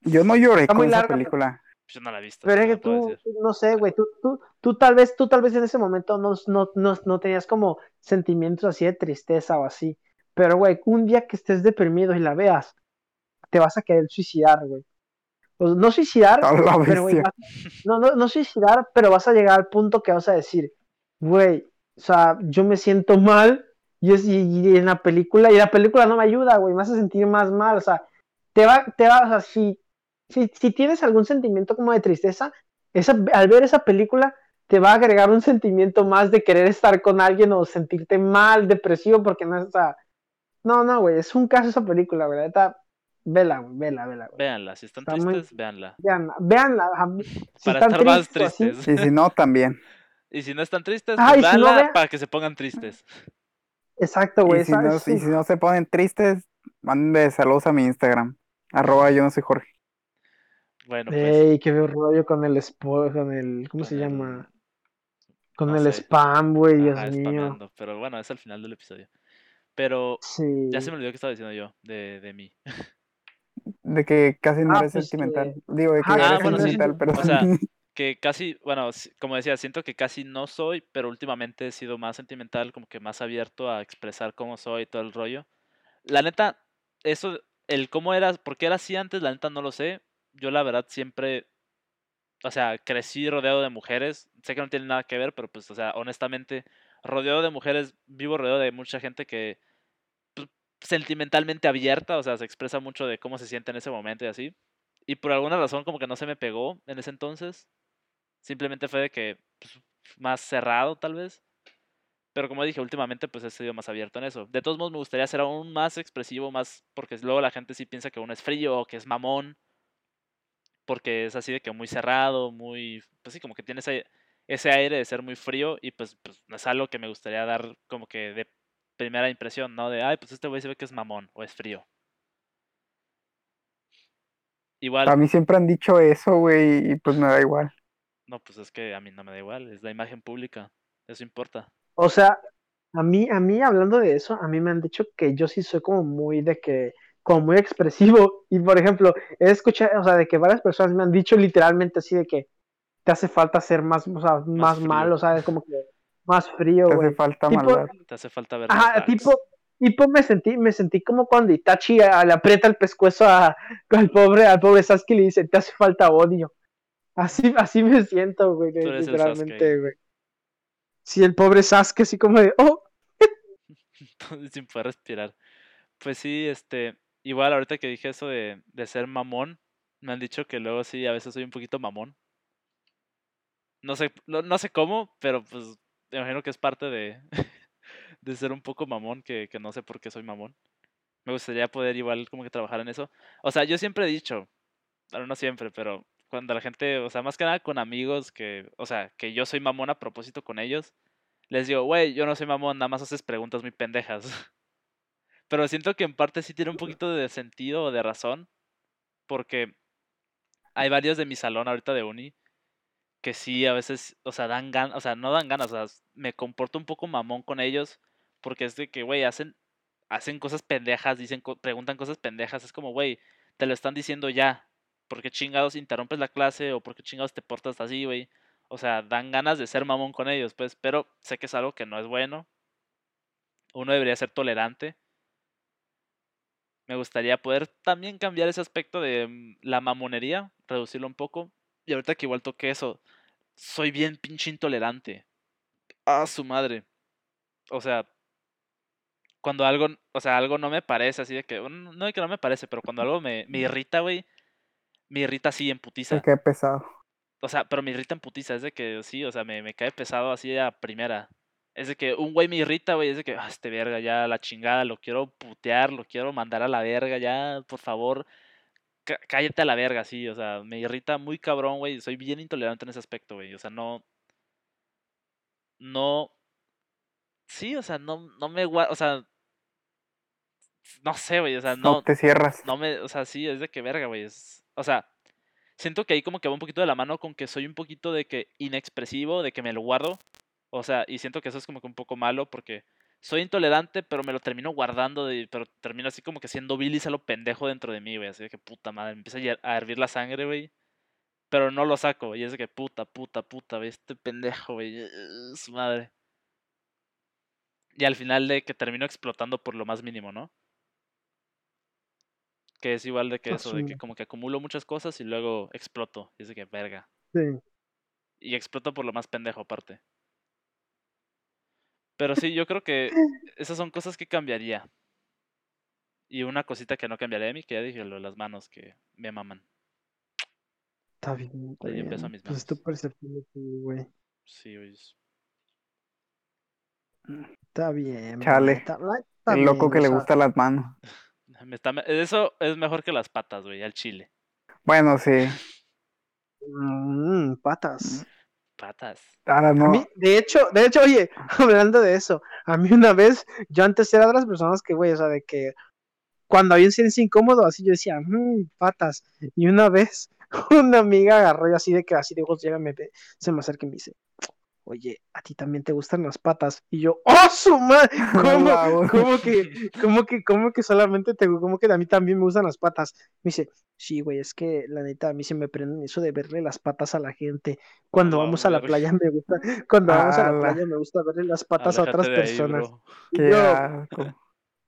Yo no lloré Está con muy esa larga, película. Yo no la he visto. Pero es que tú, no sé, güey, tú, tú, tú tal vez, tú tal vez en ese momento no, no, no, no tenías como sentimientos así de tristeza o así. Pero, güey, un día que estés deprimido y la veas, te vas a querer suicidar, güey. Pues, no suicidar, pero, no, no, no suicidar, pero vas a llegar al punto que vas a decir, güey, o sea, yo me siento mal y, es, y, y en la película, y la película no me ayuda, güey, me hace sentir más mal, o sea, te va, te va, o sea, si, si, si tienes algún sentimiento como de tristeza, esa, al ver esa película te va a agregar un sentimiento más de querer estar con alguien o sentirte mal, depresivo, porque no, o sea, no, no, güey, es un caso esa película, güey, neta, vela, güey, vela, vela, güey. Véanla, si están Está muy- tristes, véanla. Veanla, veanla, ajá, si Para están estar más tristes así, tristes. Y si no, también. [LAUGHS] Y si no están tristes, Ah, pues si no, vea- para que se pongan tristes. Exacto, güey. Y si, no, es- y si no se ponen tristes, mándenme saludos a mi Instagram. Arroba yo no soy Jorge. Bueno, pues. Ey, qué rollo con el spo- con el, ¿cómo Con se el- llama? Con no el sé. spam, güey, Dios mío. Pero bueno, es al final del episodio. Pero Sí. ya se me olvidó que estaba diciendo yo de, de mí. De que casi no Ah, eres pues que- sentimental. Digo, de que Ajá, eres Ah, bueno, sí. sentimental, pero O sea, [LAUGHS] que casi, bueno, como decía, siento que casi no soy, pero últimamente he sido más sentimental, como que más abierto a expresar cómo soy y todo el rollo. La neta, eso, el cómo eras, por qué era así antes, la neta no lo sé. Yo la verdad siempre, o sea, crecí rodeado de mujeres. Sé que no tiene nada que ver, pero pues, o sea, honestamente, rodeado de mujeres, vivo rodeado de mucha gente que sentimentalmente abierta, o sea, se expresa mucho de cómo se siente en ese momento y así. Y por alguna razón como que no se me pegó en ese entonces. Simplemente fue de que pues, más cerrado tal vez. Pero como dije, últimamente pues he sido más abierto en eso. De todos modos me gustaría ser aún más expresivo, más porque luego la gente sí piensa que uno es frío o que es mamón. Porque es así de que muy cerrado, muy... Pues sí, como que tiene ese, ese aire de ser muy frío y pues, pues es algo que me gustaría dar como que de primera impresión, ¿no? De, ay, pues este güey se ve que es mamón o es frío. Igual. A mí siempre han dicho eso, güey, y pues me da igual. No, pues es que a mí no me da igual, es la imagen pública, eso importa. O sea, a mí, a mí hablando de eso, a mí me han dicho que yo sí soy como muy de que, como muy expresivo. Y por ejemplo, he escuchado, o sea, de que varias personas me han dicho literalmente así de que te hace falta ser más, o sea, más, frío. malo, ¿sabes? Como que más frío, Te güey. hace falta Tipo- maldad. Te hace falta ver. Ajá, más tipo, tipo me sentí, me sentí como cuando Itachi a- le aprieta el pescuezo a- al pobre, al pobre Sasuke y le dice, te hace falta odio. Así, así me siento, güey, literalmente, güey. Sí, el pobre Sasuke así como de, oh, [LAUGHS] sin poder respirar. Pues sí, este, igual ahorita que dije eso de, de ser mamón, me han dicho que luego sí, a veces soy un poquito mamón. No sé, no, no sé cómo, pero pues me imagino que es parte de, [LAUGHS] de ser un poco mamón, que, que no sé por qué soy mamón. Me gustaría poder igual como que trabajar en eso. O sea, yo siempre he dicho, bueno, no siempre, pero cuando la gente, o sea, más que nada con amigos que, o sea, que yo soy mamón a propósito con ellos, les digo, güey, yo no soy mamón, nada más haces preguntas muy pendejas. [LAUGHS] Pero siento que en parte sí tiene un poquito de sentido o de razón, porque hay varios de mi salón ahorita de uni que sí a veces, o sea, dan ganas, o sea, no dan ganas, o sea, me comporto un poco mamón con ellos, porque es de que, güey, hacen, hacen cosas pendejas, dicen, preguntan cosas pendejas, es como, güey, te lo están diciendo ya, ¿por qué chingados interrumpes la clase o por qué chingados te portas así, güey? O sea, dan ganas de ser mamón con ellos, pues, pero sé que es algo que no es bueno. Uno debería ser tolerante. Me gustaría poder también cambiar ese aspecto de mm, la mamonería, reducirlo un poco. Y ahorita que igual toqué eso, soy bien pinche intolerante. A su madre. O sea, cuando algo, o sea, algo no me parece, así de que, no de que no me parece, pero cuando algo me, me irrita, güey, me irrita así en putiza. Se queda pesado. O sea, pero me irrita en putiza, es de que sí, o sea, me, me cae pesado así a primera. Es de que un güey me irrita, güey, es de que, ah, este verga, ya la chingada, lo quiero putear, lo quiero mandar a la verga, ya, por favor, cá- cállate a la verga, sí, o sea, me irrita muy cabrón, güey, soy bien intolerante en ese aspecto, güey, o sea, no, no, sí, o sea, no, no me, o sea, no sé, güey, o sea, No, no, te cierras. no me, o sea, sí, es de que verga, güey. Es, o sea, siento que ahí como que va un poquito de la mano con que soy un poquito de que inexpresivo, de que me lo guardo. O sea, y siento que eso es como que un poco malo porque soy intolerante, pero me lo termino guardando, de, pero termino así como que siendo bilis a lo pendejo dentro de mí, güey. Así de que puta madre, me empieza a hervir la sangre, güey. Pero no lo saco, y es de que puta, puta, puta, güey, este pendejo, güey, su madre. Y al final de que termino explotando por lo más mínimo, ¿no? Que es igual de que A eso, de que como que acumulo muchas cosas y luego exploto. Y es de que verga. sí. Y exploto por lo más pendejo aparte. Pero sí, yo creo que [LAUGHS] esas son cosas que cambiaría. Y una cosita que no cambiaría de mí, que ya dije, lo de las manos que me maman. Está bien, está Le di un beso a bien. mis Pues es tu manos. percepción güey. Sí, güey. es- Está bien, Chale. Está, El loco bien, que o le gustan las manos. [LAUGHS] me está me- eso es mejor que las patas, güey, al chile. Bueno, sí. mm, patas. Patas. Ahora no. mí, de hecho, de hecho, oye, [LAUGHS] hablando de eso, a mí una vez, yo antes era de las personas que, güey, o sea, de que cuando había un silencio incómodo, así yo decía, "Mm, patas. Y una vez, [LAUGHS] una amiga agarró y así de que así de ojos llega, me, se me acerca y me dice, oye, ¿a ti también te gustan las patas? Y yo, ¡oh, su madre! [LAUGHS] ¿Cómo, Wow. cómo que, cómo que, cómo que solamente te, cómo que a mí también me gustan las patas? Me dice, sí, güey, es que la neta, a mí se me prenden eso de verle las patas a la gente. Cuando vamos a la playa me gusta, cuando vamos a la playa me gusta verle las patas a otras ahí, personas. yo,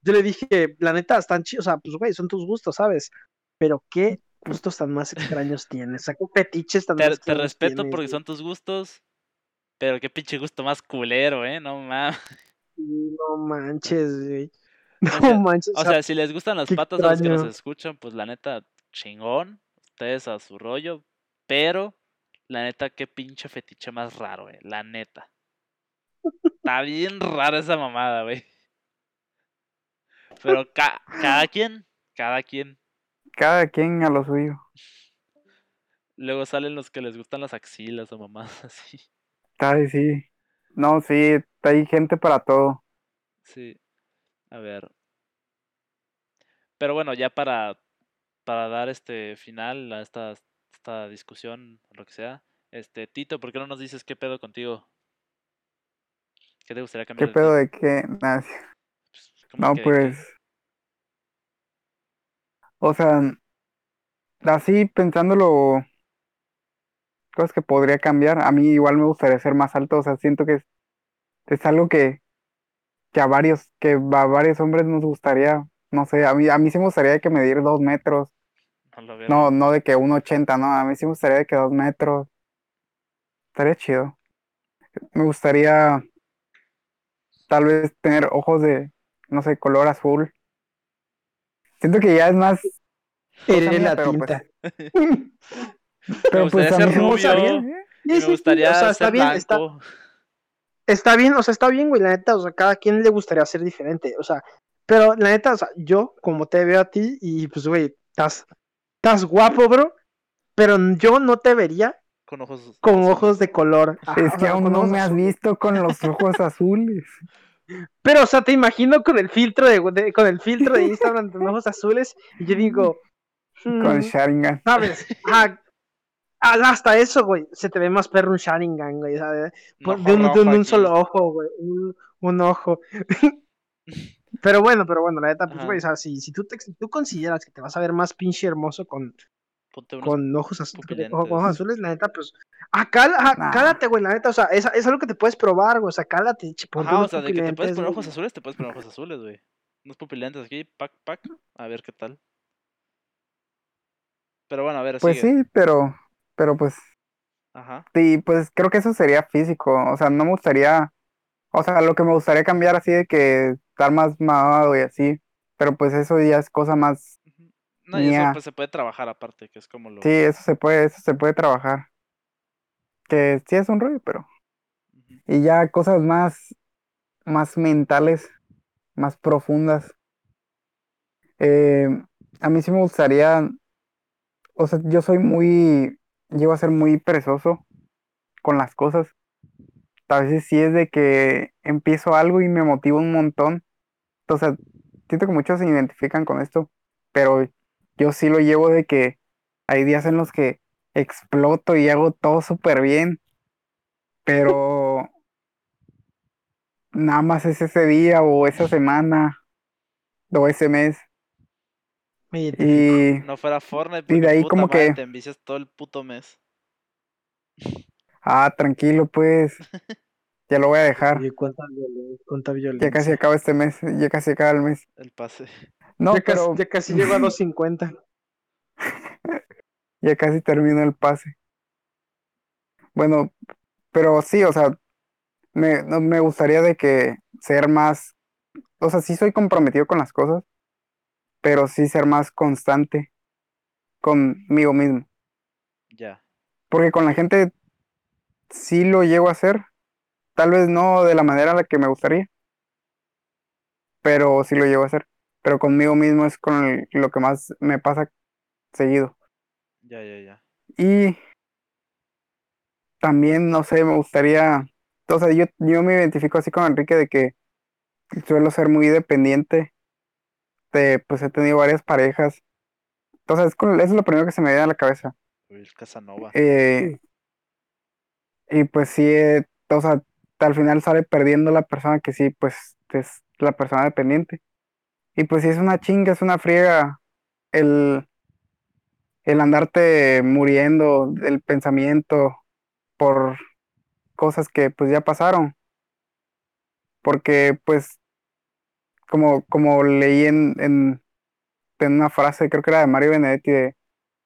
yo le dije, la neta, están chidos, o sea, pues güey, son tus gustos, ¿sabes? Pero qué gustos tan más extraños tienes, saco petiches tan Te, más te extraños respeto tienes, porque güey. son tus gustos. Pero qué pinche gusto más culero, ¿eh? No mames. No manches, güey. [LAUGHS] No sea, manches. O sea, si les gustan las patas a los que nos extraño. escuchan, pues la neta, chingón. Ustedes a su rollo. Pero, la neta, qué pinche fetiche más raro, güey. La neta. Está bien rara esa mamada, güey. Pero ca- cada quien, cada quien. Cada quien a lo suyo. Luego salen los que les gustan las axilas o mamadas [LAUGHS] así. Ay, sí. No, sí, hay gente para todo. Sí. A ver. Pero bueno, ya para, para dar este final a esta, esta discusión, lo que sea. Este, Tito, ¿por qué no nos dices qué pedo contigo? ¿Qué te gustaría ¿Qué cambiar de pedo de qué? Nah. Pues, ¿cómo No, que qué? pues. O sea, así pensándolo, cosas que podría cambiar. A mí igual me gustaría ser más alto. O sea, siento que es, es algo que, que a varios, que a varios hombres nos gustaría. No sé, a mí, a mí sí me gustaría que medir dos metros. No. No, de que un ochenta, no. A mí sí me gustaría de que dos metros. Estaría chido. Me gustaría tal vez tener ojos de, no sé, color azul. Siento que ya es más Eres la pues. [LAUGHS] [LAUGHS] pero pues gustaría ser me gustaría, rubio. ¿eh? Y me Sí, sí, sí, gustaría o sea, está ser bien, está, blanco. está bien, o sea, está bien, güey, la neta, o sea, cada quien le gustaría ser diferente, o sea, pero la neta, o sea, yo, como te veo a ti, y pues, güey, estás, estás guapo, bro, pero yo no te vería Con ojos. con azules. ojos de color. Es que aún no me has azules. visto con los ojos azules. Pero, o sea, te imagino con el filtro de, de- con el filtro de Instagram con ojos azules, y yo digo, Con "Hmm, Sharingan. ¿sabes? Ah, hasta eso, güey, se te ve más perro un Sharingan, güey, de un, de solo ojo, güey. Un, un ojo. [LAUGHS] pero bueno, pero bueno, la neta, pues, güey, o sea, si, si, tú te- si tú consideras que te vas a ver más pinche hermoso con, con ojos, azu- pupilentes. con ojos azules, la neta, pues, ah, cal- ah, Nah. cálate, güey, la neta, o sea, es, es algo que te puedes probar, güey, o sea, cálate, ponte Ajá, o sea, de que te puedes poner güey. ojos azules, te puedes poner ojos azules, güey. Unos pupilentes aquí, pac, pac. A ver qué tal. Pero bueno, a ver, Pues sigue. sí, pero, pero pues, Ajá. sí, pues creo que eso sería físico. O sea, no me gustaría, o sea, lo que me gustaría cambiar así de que estar más mamado y así. Pero pues eso ya es cosa más. No, y eso Ña. pues se puede trabajar aparte, que es como lo. sí, eso se puede, eso se puede trabajar. Que sí es un rollo, pero. Y ya cosas más, más mentales, más profundas. Eh, a mí sí me gustaría, o sea, yo soy muy, llego a ser muy perezoso con las cosas. A veces sí es de que empiezo algo y me motiva un montón. Sea, siento que muchos se identifican con esto, pero yo sí lo llevo de que hay días en los que exploto y hago todo súper bien, pero nada más es ese día o esa semana o ese mes. Y No fuera Fortnite, Y de ahí puta como madre, que- te envicias todo el puto mes. Ah, tranquilo, pues. [LAUGHS] Ya lo voy a dejar. Oye, cuánta violencia, cuánta Ya casi acaba este mes, ya casi acaba el mes. El pase. No, ya, casi, ya casi llego a 250. [LAUGHS] ya casi termino el pase. Bueno, pero sí, o sea, me, no- me gustaría de que ser más, o sea, sí soy comprometido con las cosas, pero sí ser más constante conmigo mismo. Ya. Porque con la gente sí lo llego a hacer, tal vez no de la manera en la que me gustaría, pero sí lo llego a hacer. Pero conmigo mismo es con el- lo que más me pasa seguido. Ya, ya, ya. Y también, no sé, me gustaría, o sea, yo, yo me identifico así con Enrique de que suelo ser muy dependiente de, pues he tenido varias parejas. Entonces, es, es lo primero que se me viene a la cabeza. El Casanova. Eh, y pues sí, eh, o sea, al final sale perdiendo la persona que sí, pues es la persona dependiente. Y pues sí, es una chinga, es una friega el, el andarte muriendo del pensamiento por cosas que pues ya pasaron. Porque pues, como, como leí en, en, en una frase, creo que era de Mario Benedetti, de,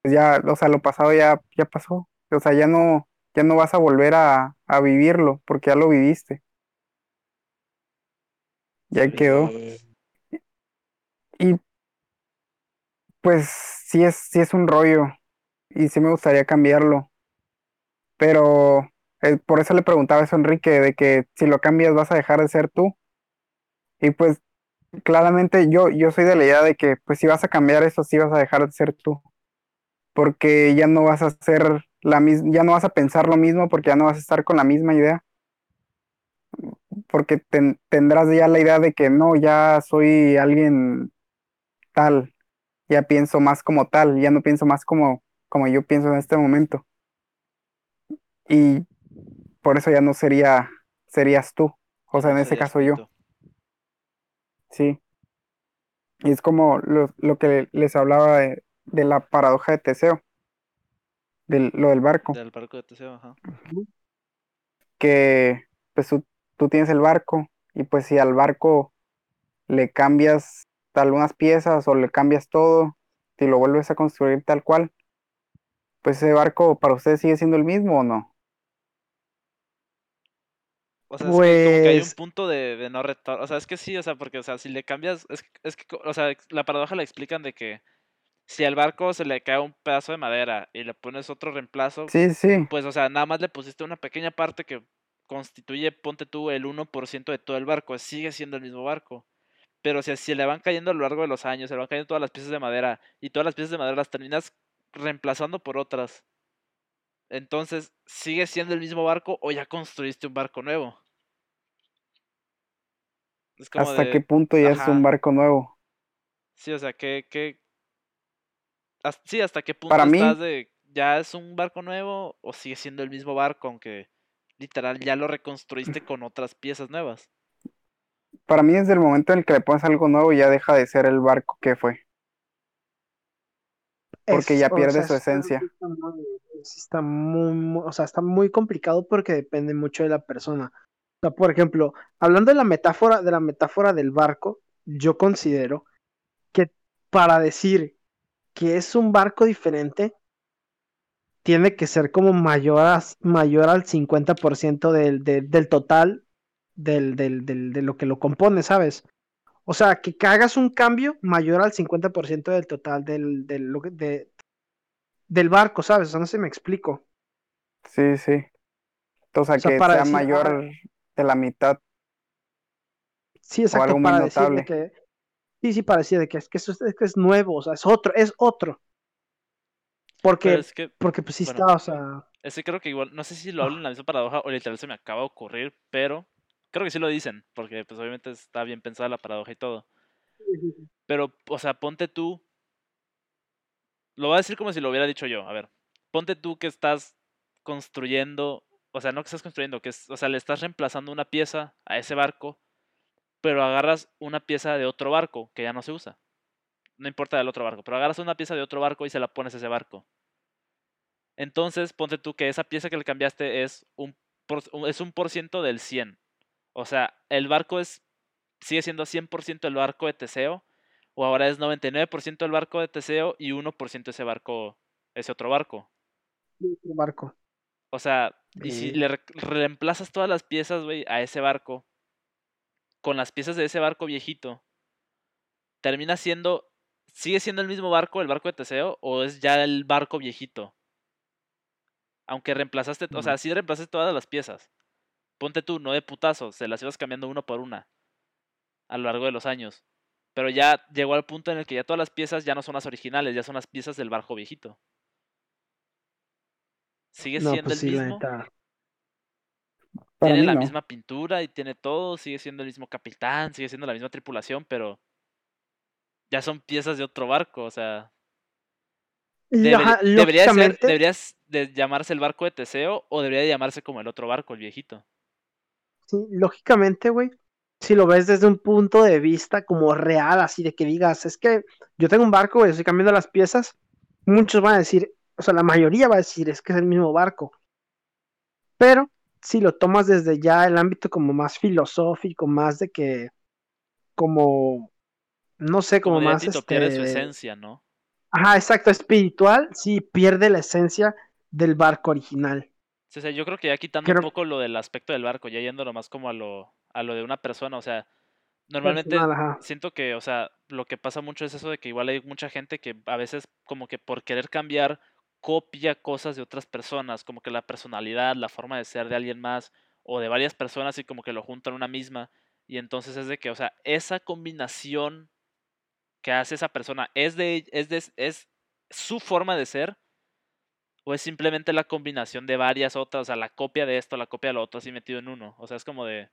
pues ya, o sea, lo pasado ya, ya pasó. O sea, ya no, ya no vas a volver a, a vivirlo, porque ya lo viviste. Ya quedó. Eh, pues sí es, sí es un rollo y sí me gustaría cambiarlo. Pero eh, por eso le preguntaba eso a Enrique, de que si lo cambias vas a dejar de ser tú. Y pues claramente yo, yo soy de la idea de que pues si vas a cambiar eso, sí vas a dejar de ser tú. Porque ya no vas a ser la misma, ya no vas a pensar lo mismo porque ya no vas a estar con la misma idea. Porque ten- tendrás ya la idea de que no, ya soy alguien tal, ya pienso más como tal, ya no pienso más como, como yo pienso en este momento. Y por eso ya no sería, serías tú. O sea, en ese caso yo. Sí. Y es como lo, lo que les hablaba de, de la paradoja de Teseo, de lo del barco, Del barco de Teseo, ajá. que pues tú, tú tienes el barco y pues si al barco le cambias algunas piezas o le cambias todo, si lo vuelves a construir tal cual, pues ese barco para usted sigue siendo el mismo o no. O sea, es que como que hay un Pues- punto de, de no retorno. O sea, es que sí, o sea, porque, o sea, si le cambias, es, que- es que, o sea, la paradoja la explican de que si al barco se le cae un pedazo de madera y le pones otro reemplazo, Sí, sí, pues, o sea, nada más le pusiste una pequeña parte que constituye, ponte tú, el 1% de todo el barco, sigue siendo el mismo barco. Pero si, si le van cayendo a lo largo de los años, se le van cayendo todas las piezas de madera y todas las piezas de madera las terminas reemplazando por otras. Entonces, ¿sigue siendo el mismo barco o ya construiste un barco nuevo? Es como hasta de- qué punto ya es un barco nuevo. Sí, o sea, que, que... has- sí, hasta qué punto Para mí- estás de... ¿Ya es un barco nuevo o sigue siendo el mismo barco, aunque literal ya lo reconstruiste con otras piezas nuevas? Para mí desde el momento en el que le pones algo nuevo ya deja de ser el barco que fue. Porque Es- ya o pierde sea, su esencia. Está muy, o sea, está muy complicado porque depende mucho de la persona. O sea, por ejemplo, hablando de la metáfora, de la metáfora del barco, yo considero que para decir que es un barco diferente, tiene que ser como mayor, mayor al 50% del, del, del total del, de lo que lo compone, ¿sabes? O sea, que hagas un cambio mayor al 50% del total del, del, de- del barco, ¿sabes? O sea, no sé si me explico. Sí, sí. O sea, O sea, que para sea decir, mayor de la mitad. Sí, exacto, algo muy para decir de notable. que. Sí, sí, para decir de que es que eso es, es que es nuevo, o sea, es otro, es otro. Porque, es que, porque pues sí bueno. está, o sea. es que creo que igual, no sé si lo hablan en la misma paradoja o literal se me acaba de ocurrir, pero creo que sí lo dicen, porque pues obviamente está bien pensada la paradoja y todo. Pero, o sea, ponte tú. Lo voy a decir como si lo hubiera dicho yo. A ver, ponte tú que estás construyendo. O sea, no que estás construyendo, que es, o sea, le estás reemplazando una pieza a ese barco, pero agarras una pieza de otro barco que ya no se usa. No importa del otro barco, pero agarras una pieza de otro barco y se la pones a ese barco. Entonces, ponte tú que esa pieza que le cambiaste es un, es un por ciento del 100. O sea, el barco es sigue siendo 100% el barco de Teseo, o ahora es 99% el barco de Teseo y 1% ese barco, ese otro barco. otro barco. O sea, y si le re- reemplazas todas las piezas, güey, a ese barco, con las piezas de ese barco viejito, termina siendo, sigue siendo el mismo barco, el barco de Teseo, o es ya el barco viejito. Aunque reemplazaste, o sea, sí reemplazaste todas las piezas. Ponte tú, no de putazo, se las ibas cambiando uno por una a lo largo de los años. Pero ya llegó al punto en el que ya todas las piezas ya no son las originales, ya son las piezas del barco viejito. Sigue No, siendo pues el sí, mismo. tiene la no. misma pintura y tiene todo, sigue siendo el mismo capitán, sigue siendo la misma tripulación, pero ya son piezas de otro barco, o sea, ajá, debería, de ser, lógicamente, debería s- de llamarse el barco de Teseo o debería de llamarse como el otro barco, el viejito. sí, lógicamente, güey, si lo ves desde un punto de vista como real, así de que digas, es que yo tengo un barco, güey, estoy cambiando las piezas, muchos van a decir, o sea, la mayoría va a decir, es que es el mismo barco. Pero si lo tomas desde ya el ámbito como más filosófico, más de que, como, no sé, Como, como más, Tito, pierde su este, esencia, ¿no? ajá, exacto, espiritual, sí, pierde la esencia del barco original. Sí, o sea, yo creo que ya quitando un poco lo del aspecto del barco, ya yéndolo más como a lo, a lo de una persona, o sea, Normalmente Personal, siento que, o sea, lo que pasa mucho es eso de que igual hay mucha gente que a veces como que por querer cambiar copia cosas de otras personas, como que la personalidad, la forma de ser de alguien más o de varias personas y como que lo juntan una misma. Y entonces es de que, o sea, esa combinación que hace esa persona es de es de es su forma de ser o es simplemente la combinación de varias otras, o sea, la copia de esto, la copia de lo otro así metido en uno. O sea, es como de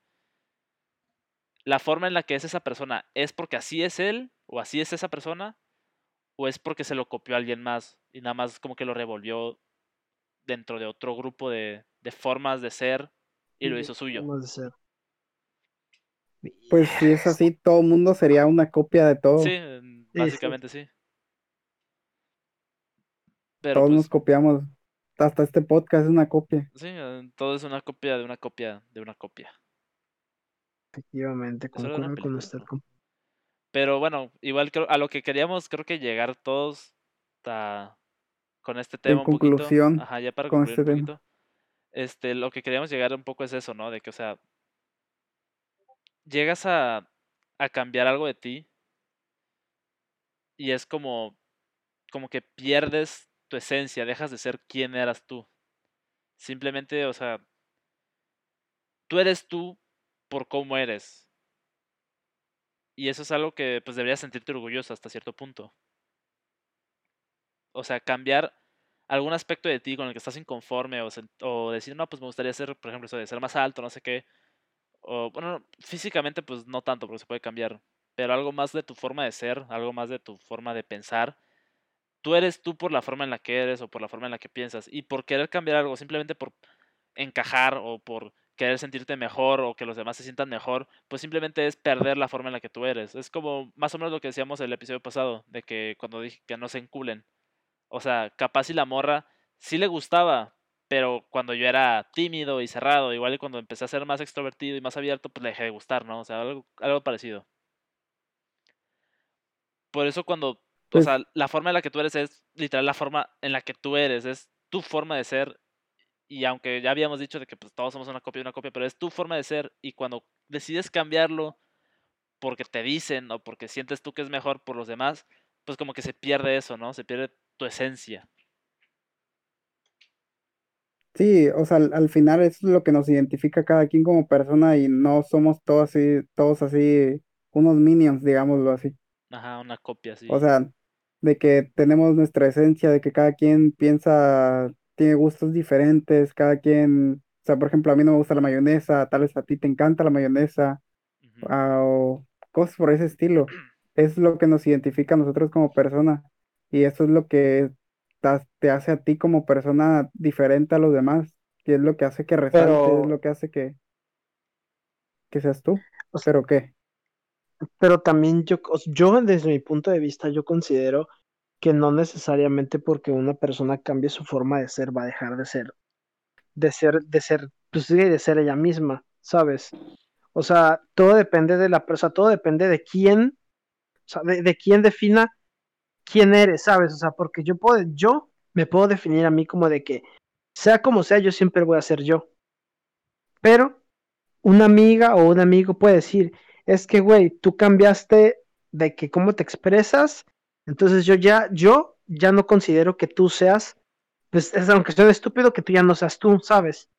la forma en la que es esa persona es porque así es él o así es esa persona o es porque se lo copió a alguien más y nada más como que lo revolvió dentro de otro grupo de, de formas de ser y lo hizo suyo. formas de ser. Pues si es así, todo el mundo sería una copia de todo. Sí, en- sí. básicamente sí. Pero Todos pues, nos copiamos. Hasta este podcast es una copia. sí, todo es una copia de una copia de una copia. Efectivamente, concuerdo con película, usted. Pero bueno, igual creo, a lo que queríamos creo que llegar todos a- con este tema un poquito. conclusión, Ajá, ya para con concluir este un tema. poquito. Este, lo que queríamos llegar un poco es eso, ¿no? De que, o sea, llegas a, a cambiar algo de ti y es como, como que pierdes tu esencia, dejas de ser quien eras tú. Simplemente, o sea, tú eres tú por cómo eres. Y eso es algo que pues deberías sentirte orgulloso hasta cierto punto. O sea, cambiar algún aspecto de ti con el que estás inconforme o, decir, no, pues me gustaría ser, por ejemplo, eso de ser más alto, no sé qué. O, bueno, físicamente pues no tanto porque se puede cambiar, pero algo más de tu forma de ser, algo más de tu forma de pensar. Tú eres tú por la forma en la que eres o por la forma en la que piensas. Y por querer cambiar algo, simplemente por encajar o por querer sentirte mejor o que los demás se sientan mejor, pues simplemente es perder la forma en la que tú eres. Es como más o menos lo que decíamos el episodio pasado, de que cuando dije que no se enculen. O sea, capaz si la morra sí le gustaba, pero cuando yo era tímido y cerrado, igual y cuando empecé a ser más extrovertido y más abierto, pues le dejé de gustar, ¿no? O sea, algo, algo parecido. Por eso cuando, o Pues sea, la forma en la que tú eres es literal la forma en la que tú eres, es tu forma de ser. Y aunque ya habíamos dicho de que pues, todos somos una copia de una copia, pero es tu forma de ser. Y cuando decides cambiarlo porque te dicen o porque sientes tú que es mejor por los demás, pues como que se pierde eso, ¿no? Se pierde tu esencia. sí, o sea, al, al final eso es lo que nos identifica a cada quien como persona y no somos todos así, todos así, unos minions, digámoslo así. Ajá, una copia así. O sea, de que tenemos nuestra esencia, de que cada quien piensa, tiene gustos diferentes, cada quien, o sea, por ejemplo, a mí no me gusta la mayonesa, tal vez a ti te encanta la mayonesa, ah, o cosas por ese estilo. Es lo que nos identifica a nosotros como persona y eso es lo que te hace a ti como persona diferente a los demás y es lo que hace que resalte, es lo que hace que, que seas tú. o sea, ¿Pero qué? pero también yo, yo desde mi punto de vista, yo considero que no necesariamente porque una persona cambie su forma de ser va a dejar de ser, de ser, de ser, pues de ser ella misma, ¿sabes? O sea, todo depende de la persona, todo depende de quién, o sea, de, de quién defina quién eres, ¿sabes? O sea, porque yo puedo, yo me puedo definir a mí como de que, sea como sea, yo siempre voy a ser yo. Pero una amiga o un amigo puede decir, es que, güey, tú cambiaste de que cómo te expresas, entonces yo ya, yo ya no considero que tú seas, pues es aunque suene estúpido, que tú ya no seas tú, ¿sabes?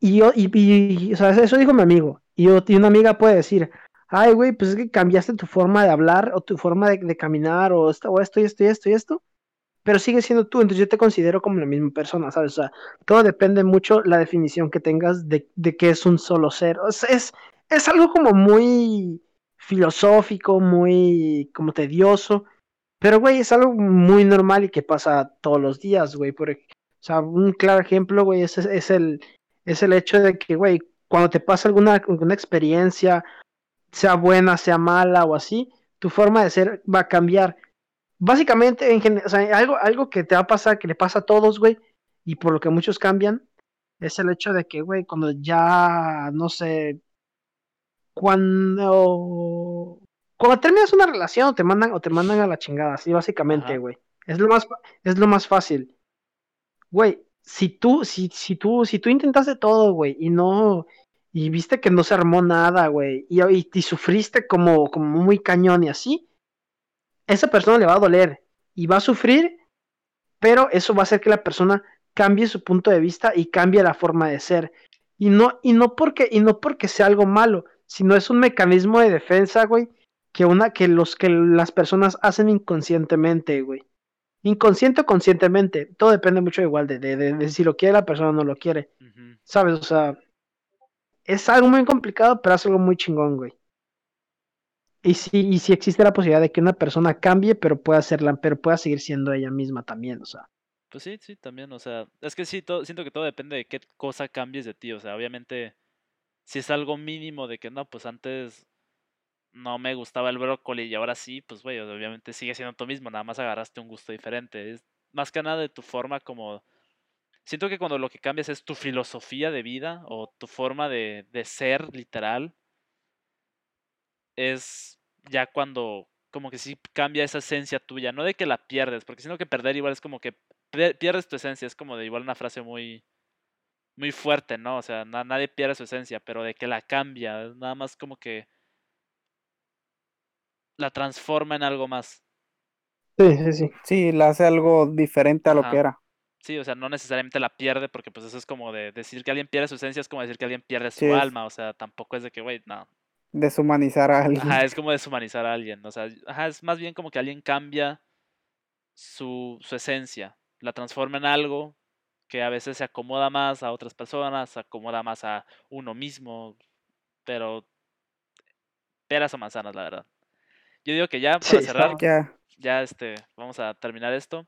Y yo, y, y- o sea, eso dijo mi amigo. Y, yo, y una amiga puede decir, ay, güey, pues es que cambiaste tu forma de hablar o tu forma de, de caminar o esto, o esto y esto y esto y esto, pero sigue siendo tú, entonces yo te considero como la misma persona, ¿sabes? O sea, todo depende mucho la definición que tengas de, de qué es un solo ser. O sea, es, es algo como muy filosófico, muy como tedioso, pero, güey, es algo muy normal y que pasa todos los días, güey. Por, o sea, un claro ejemplo, güey, es, es, el, es el hecho de que, güey, cuando te pasa alguna, alguna experiencia, sea buena, sea mala o así, tu forma de ser va a cambiar. Básicamente, en algo, algo que te va a pasar, que le pasa a todos, güey, y por lo que muchos cambian, es el hecho de que, güey, cuando ya, no sé, cuando cuando terminas una relación o te mandan o te mandan a la chingada, así básicamente, güey. Es lo más es lo más fácil. Güey, si tú si si tú si tú intentaste todo, güey, y no y viste que no se armó nada, güey, y, y, y sufriste como, como muy cañón y así, esa persona le va a doler y va a sufrir, pero eso va a hacer que la persona cambie su punto de vista y cambie la forma de ser. Y no, y no porque, y no porque sea algo malo, sino es un mecanismo de defensa, güey, que una, que los que las personas hacen inconscientemente, güey. Inconsciente o conscientemente, todo depende mucho igual de, de, de, de si lo quiere la persona o no lo quiere. Uh -huh. ¿Sabes? O sea, es algo muy complicado, pero es algo muy chingón, güey. Y sí, y sí existe la posibilidad de que una persona cambie, pero pueda hacerla, pero pueda seguir siendo ella misma también, o sea. Pues sí, sí, también, o sea, es que sí, todo, siento que todo depende de qué cosa cambies de ti, o sea, obviamente, si es algo mínimo de que no, pues antes no me gustaba el brócoli y ahora sí, pues güey, obviamente sigue siendo tú mismo, nada más agarraste un gusto diferente, es más que nada de tu forma como... Siento que cuando lo que cambias es tu filosofía de vida o tu forma de, de ser literal, es ya cuando como que sí cambia esa esencia tuya, no de que la pierdes, porque siento que perder igual es como que pierdes tu esencia, es como de igual una frase muy muy fuerte, ¿no? O sea, na nadie pierde su esencia, pero de que la cambia, nada más como que la transforma en algo más. Sí, sí, sí. Sí, la hace algo diferente a Ajá. lo que era. Sí, o sea, no necesariamente la pierde, porque pues eso es como de decir que alguien pierde su esencia, es como decir que alguien pierde su Sí, alma, o sea, tampoco es de que, güey, no. Deshumanizar a alguien. Ajá, es [LAUGHS] como deshumanizar a alguien, o sea, ajá, es más bien como que alguien cambia su, su esencia, la transforma en algo que a veces se acomoda más a otras personas, se acomoda más a uno mismo, pero peras o manzanas, la verdad. Yo digo que ya, para cerrar, Ya, ya este, vamos a terminar esto.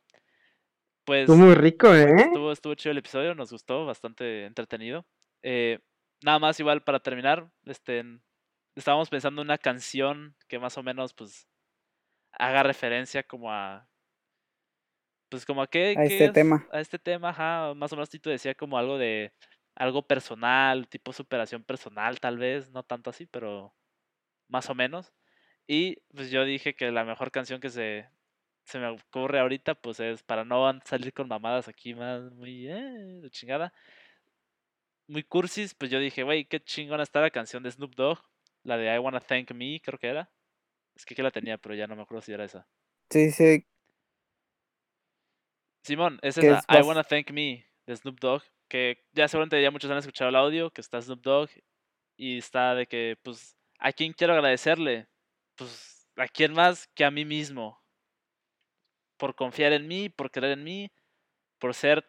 Pues Estuvo muy rico, ¿eh? estuvo, estuvo chido el episodio, nos gustó, bastante entretenido. Eh, nada más igual para terminar, este, estábamos pensando en una canción que más o menos pues haga referencia como a pues como a qué, A qué este es- tema. a este tema, ajá, más o menos Tito decía como algo de algo personal, tipo superación personal tal vez, no tanto así, pero más o menos. Y pues yo dije que la mejor canción que se, se me ocurre ahorita, pues es para no salir con mamadas aquí más muy eh, de chingada. Muy cursis, pues yo dije, güey, qué chingona está la canción de Snoop Dogg, la de I Wanna Thank Me, creo que era. Es que aquí la tenía, pero ya no me acuerdo si era esa. sí, sí, Simón, es esa, es I Wanna Thank Me de Snoop Dogg, que ya seguramente ya muchos han escuchado el audio, que está Snoop Dogg y está de que, pues, ¿a quién quiero agradecerle? Pues, ¿a quién más que a mí mismo? Por confiar en mí, por creer en mí, por ser,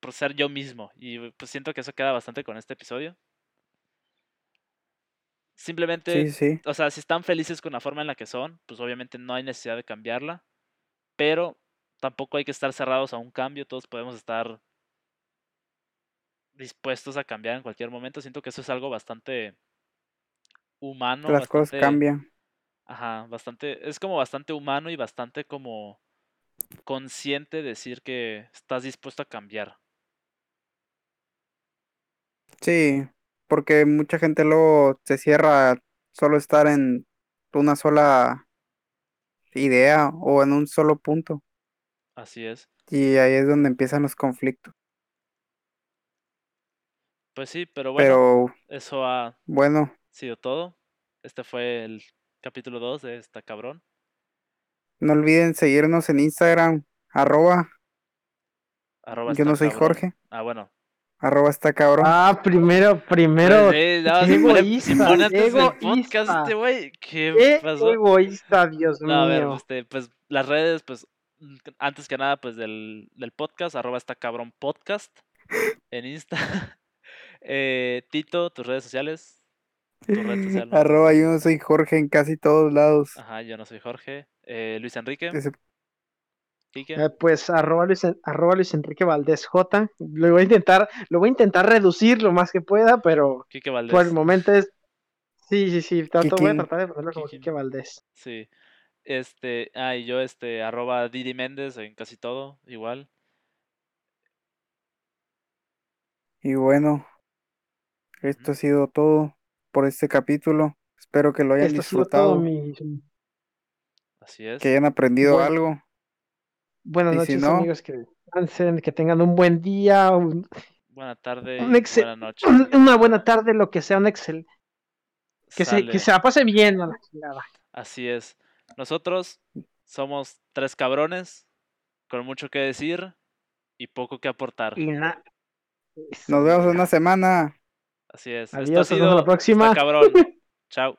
por ser yo mismo. Y pues siento que eso queda bastante con este episodio. Simplemente, sí, sí. o sea, si están felices con la forma en la que son, pues obviamente no hay necesidad de cambiarla, pero tampoco hay que estar cerrados a un cambio, todos podemos estar dispuestos a cambiar en cualquier momento. Siento que eso es algo bastante humano, Las cosas cambian. ajá, bastante, es como bastante humano y bastante como consciente decir que estás dispuesto a cambiar. Sí, porque mucha gente luego se cierra solo estar en una sola idea o en un solo punto. Así es. Y ahí es donde empiezan los conflictos. Pues sí, pero bueno, Pero eso ha bueno, sido todo. Este fue el capítulo 2 de esta cabrón. no olviden seguirnos en Instagram, arroba, Arroba yo no soy cabrón. Jorge, Ah, bueno. arroba está cabrón. Ah, primero, primero. Eh, no, qué egoísta, podcast este güey. ¿Qué Qué pasó? egoísta, Dios No, a ver, mío. este, pues las redes, pues antes que nada, pues del, del podcast, arroba está cabrón podcast en Insta. [LAUGHS] Eh, Tito, tus redes sociales. Tu red social, [LAUGHS] ¿no? Arroba yo no soy Jorge en casi todos lados. Ajá, yo no soy Jorge. Eh, Luis Enrique, Ese-. Eh, pues arroba Luis, arroba Luis Enrique Valdés J. Lo voy a intentar, lo voy a intentar reducir lo más que pueda, pero por el momento es. Sí, sí, sí. Trato, voy a tratar de ponerlo como. Quique Valdés. Sí. Este, ah, y yo, este, arroba Didi Méndez en casi todo, igual. Y bueno, esto ha sido todo por este capítulo. Espero que lo hayan Esto ha sido todo, disfrutado, mi. Así es. que hayan aprendido Bueno. algo. Buenas Y si noches, no- amigos. Que descansen, que tengan un buen día. un- buena tarde y Un excel- buena noche. un- [CLEARS THROAT] una buena tarde, lo que sea, un Excel. Que se, que se la pase bien a la chingada. Así es. Nosotros somos tres cabrones con mucho que decir y poco que aportar. Y na- Nos vemos en una semana. Así es. Esto ha Adiós, nos vemos sido la próxima. Cabrón. [LAUGHS] Chao.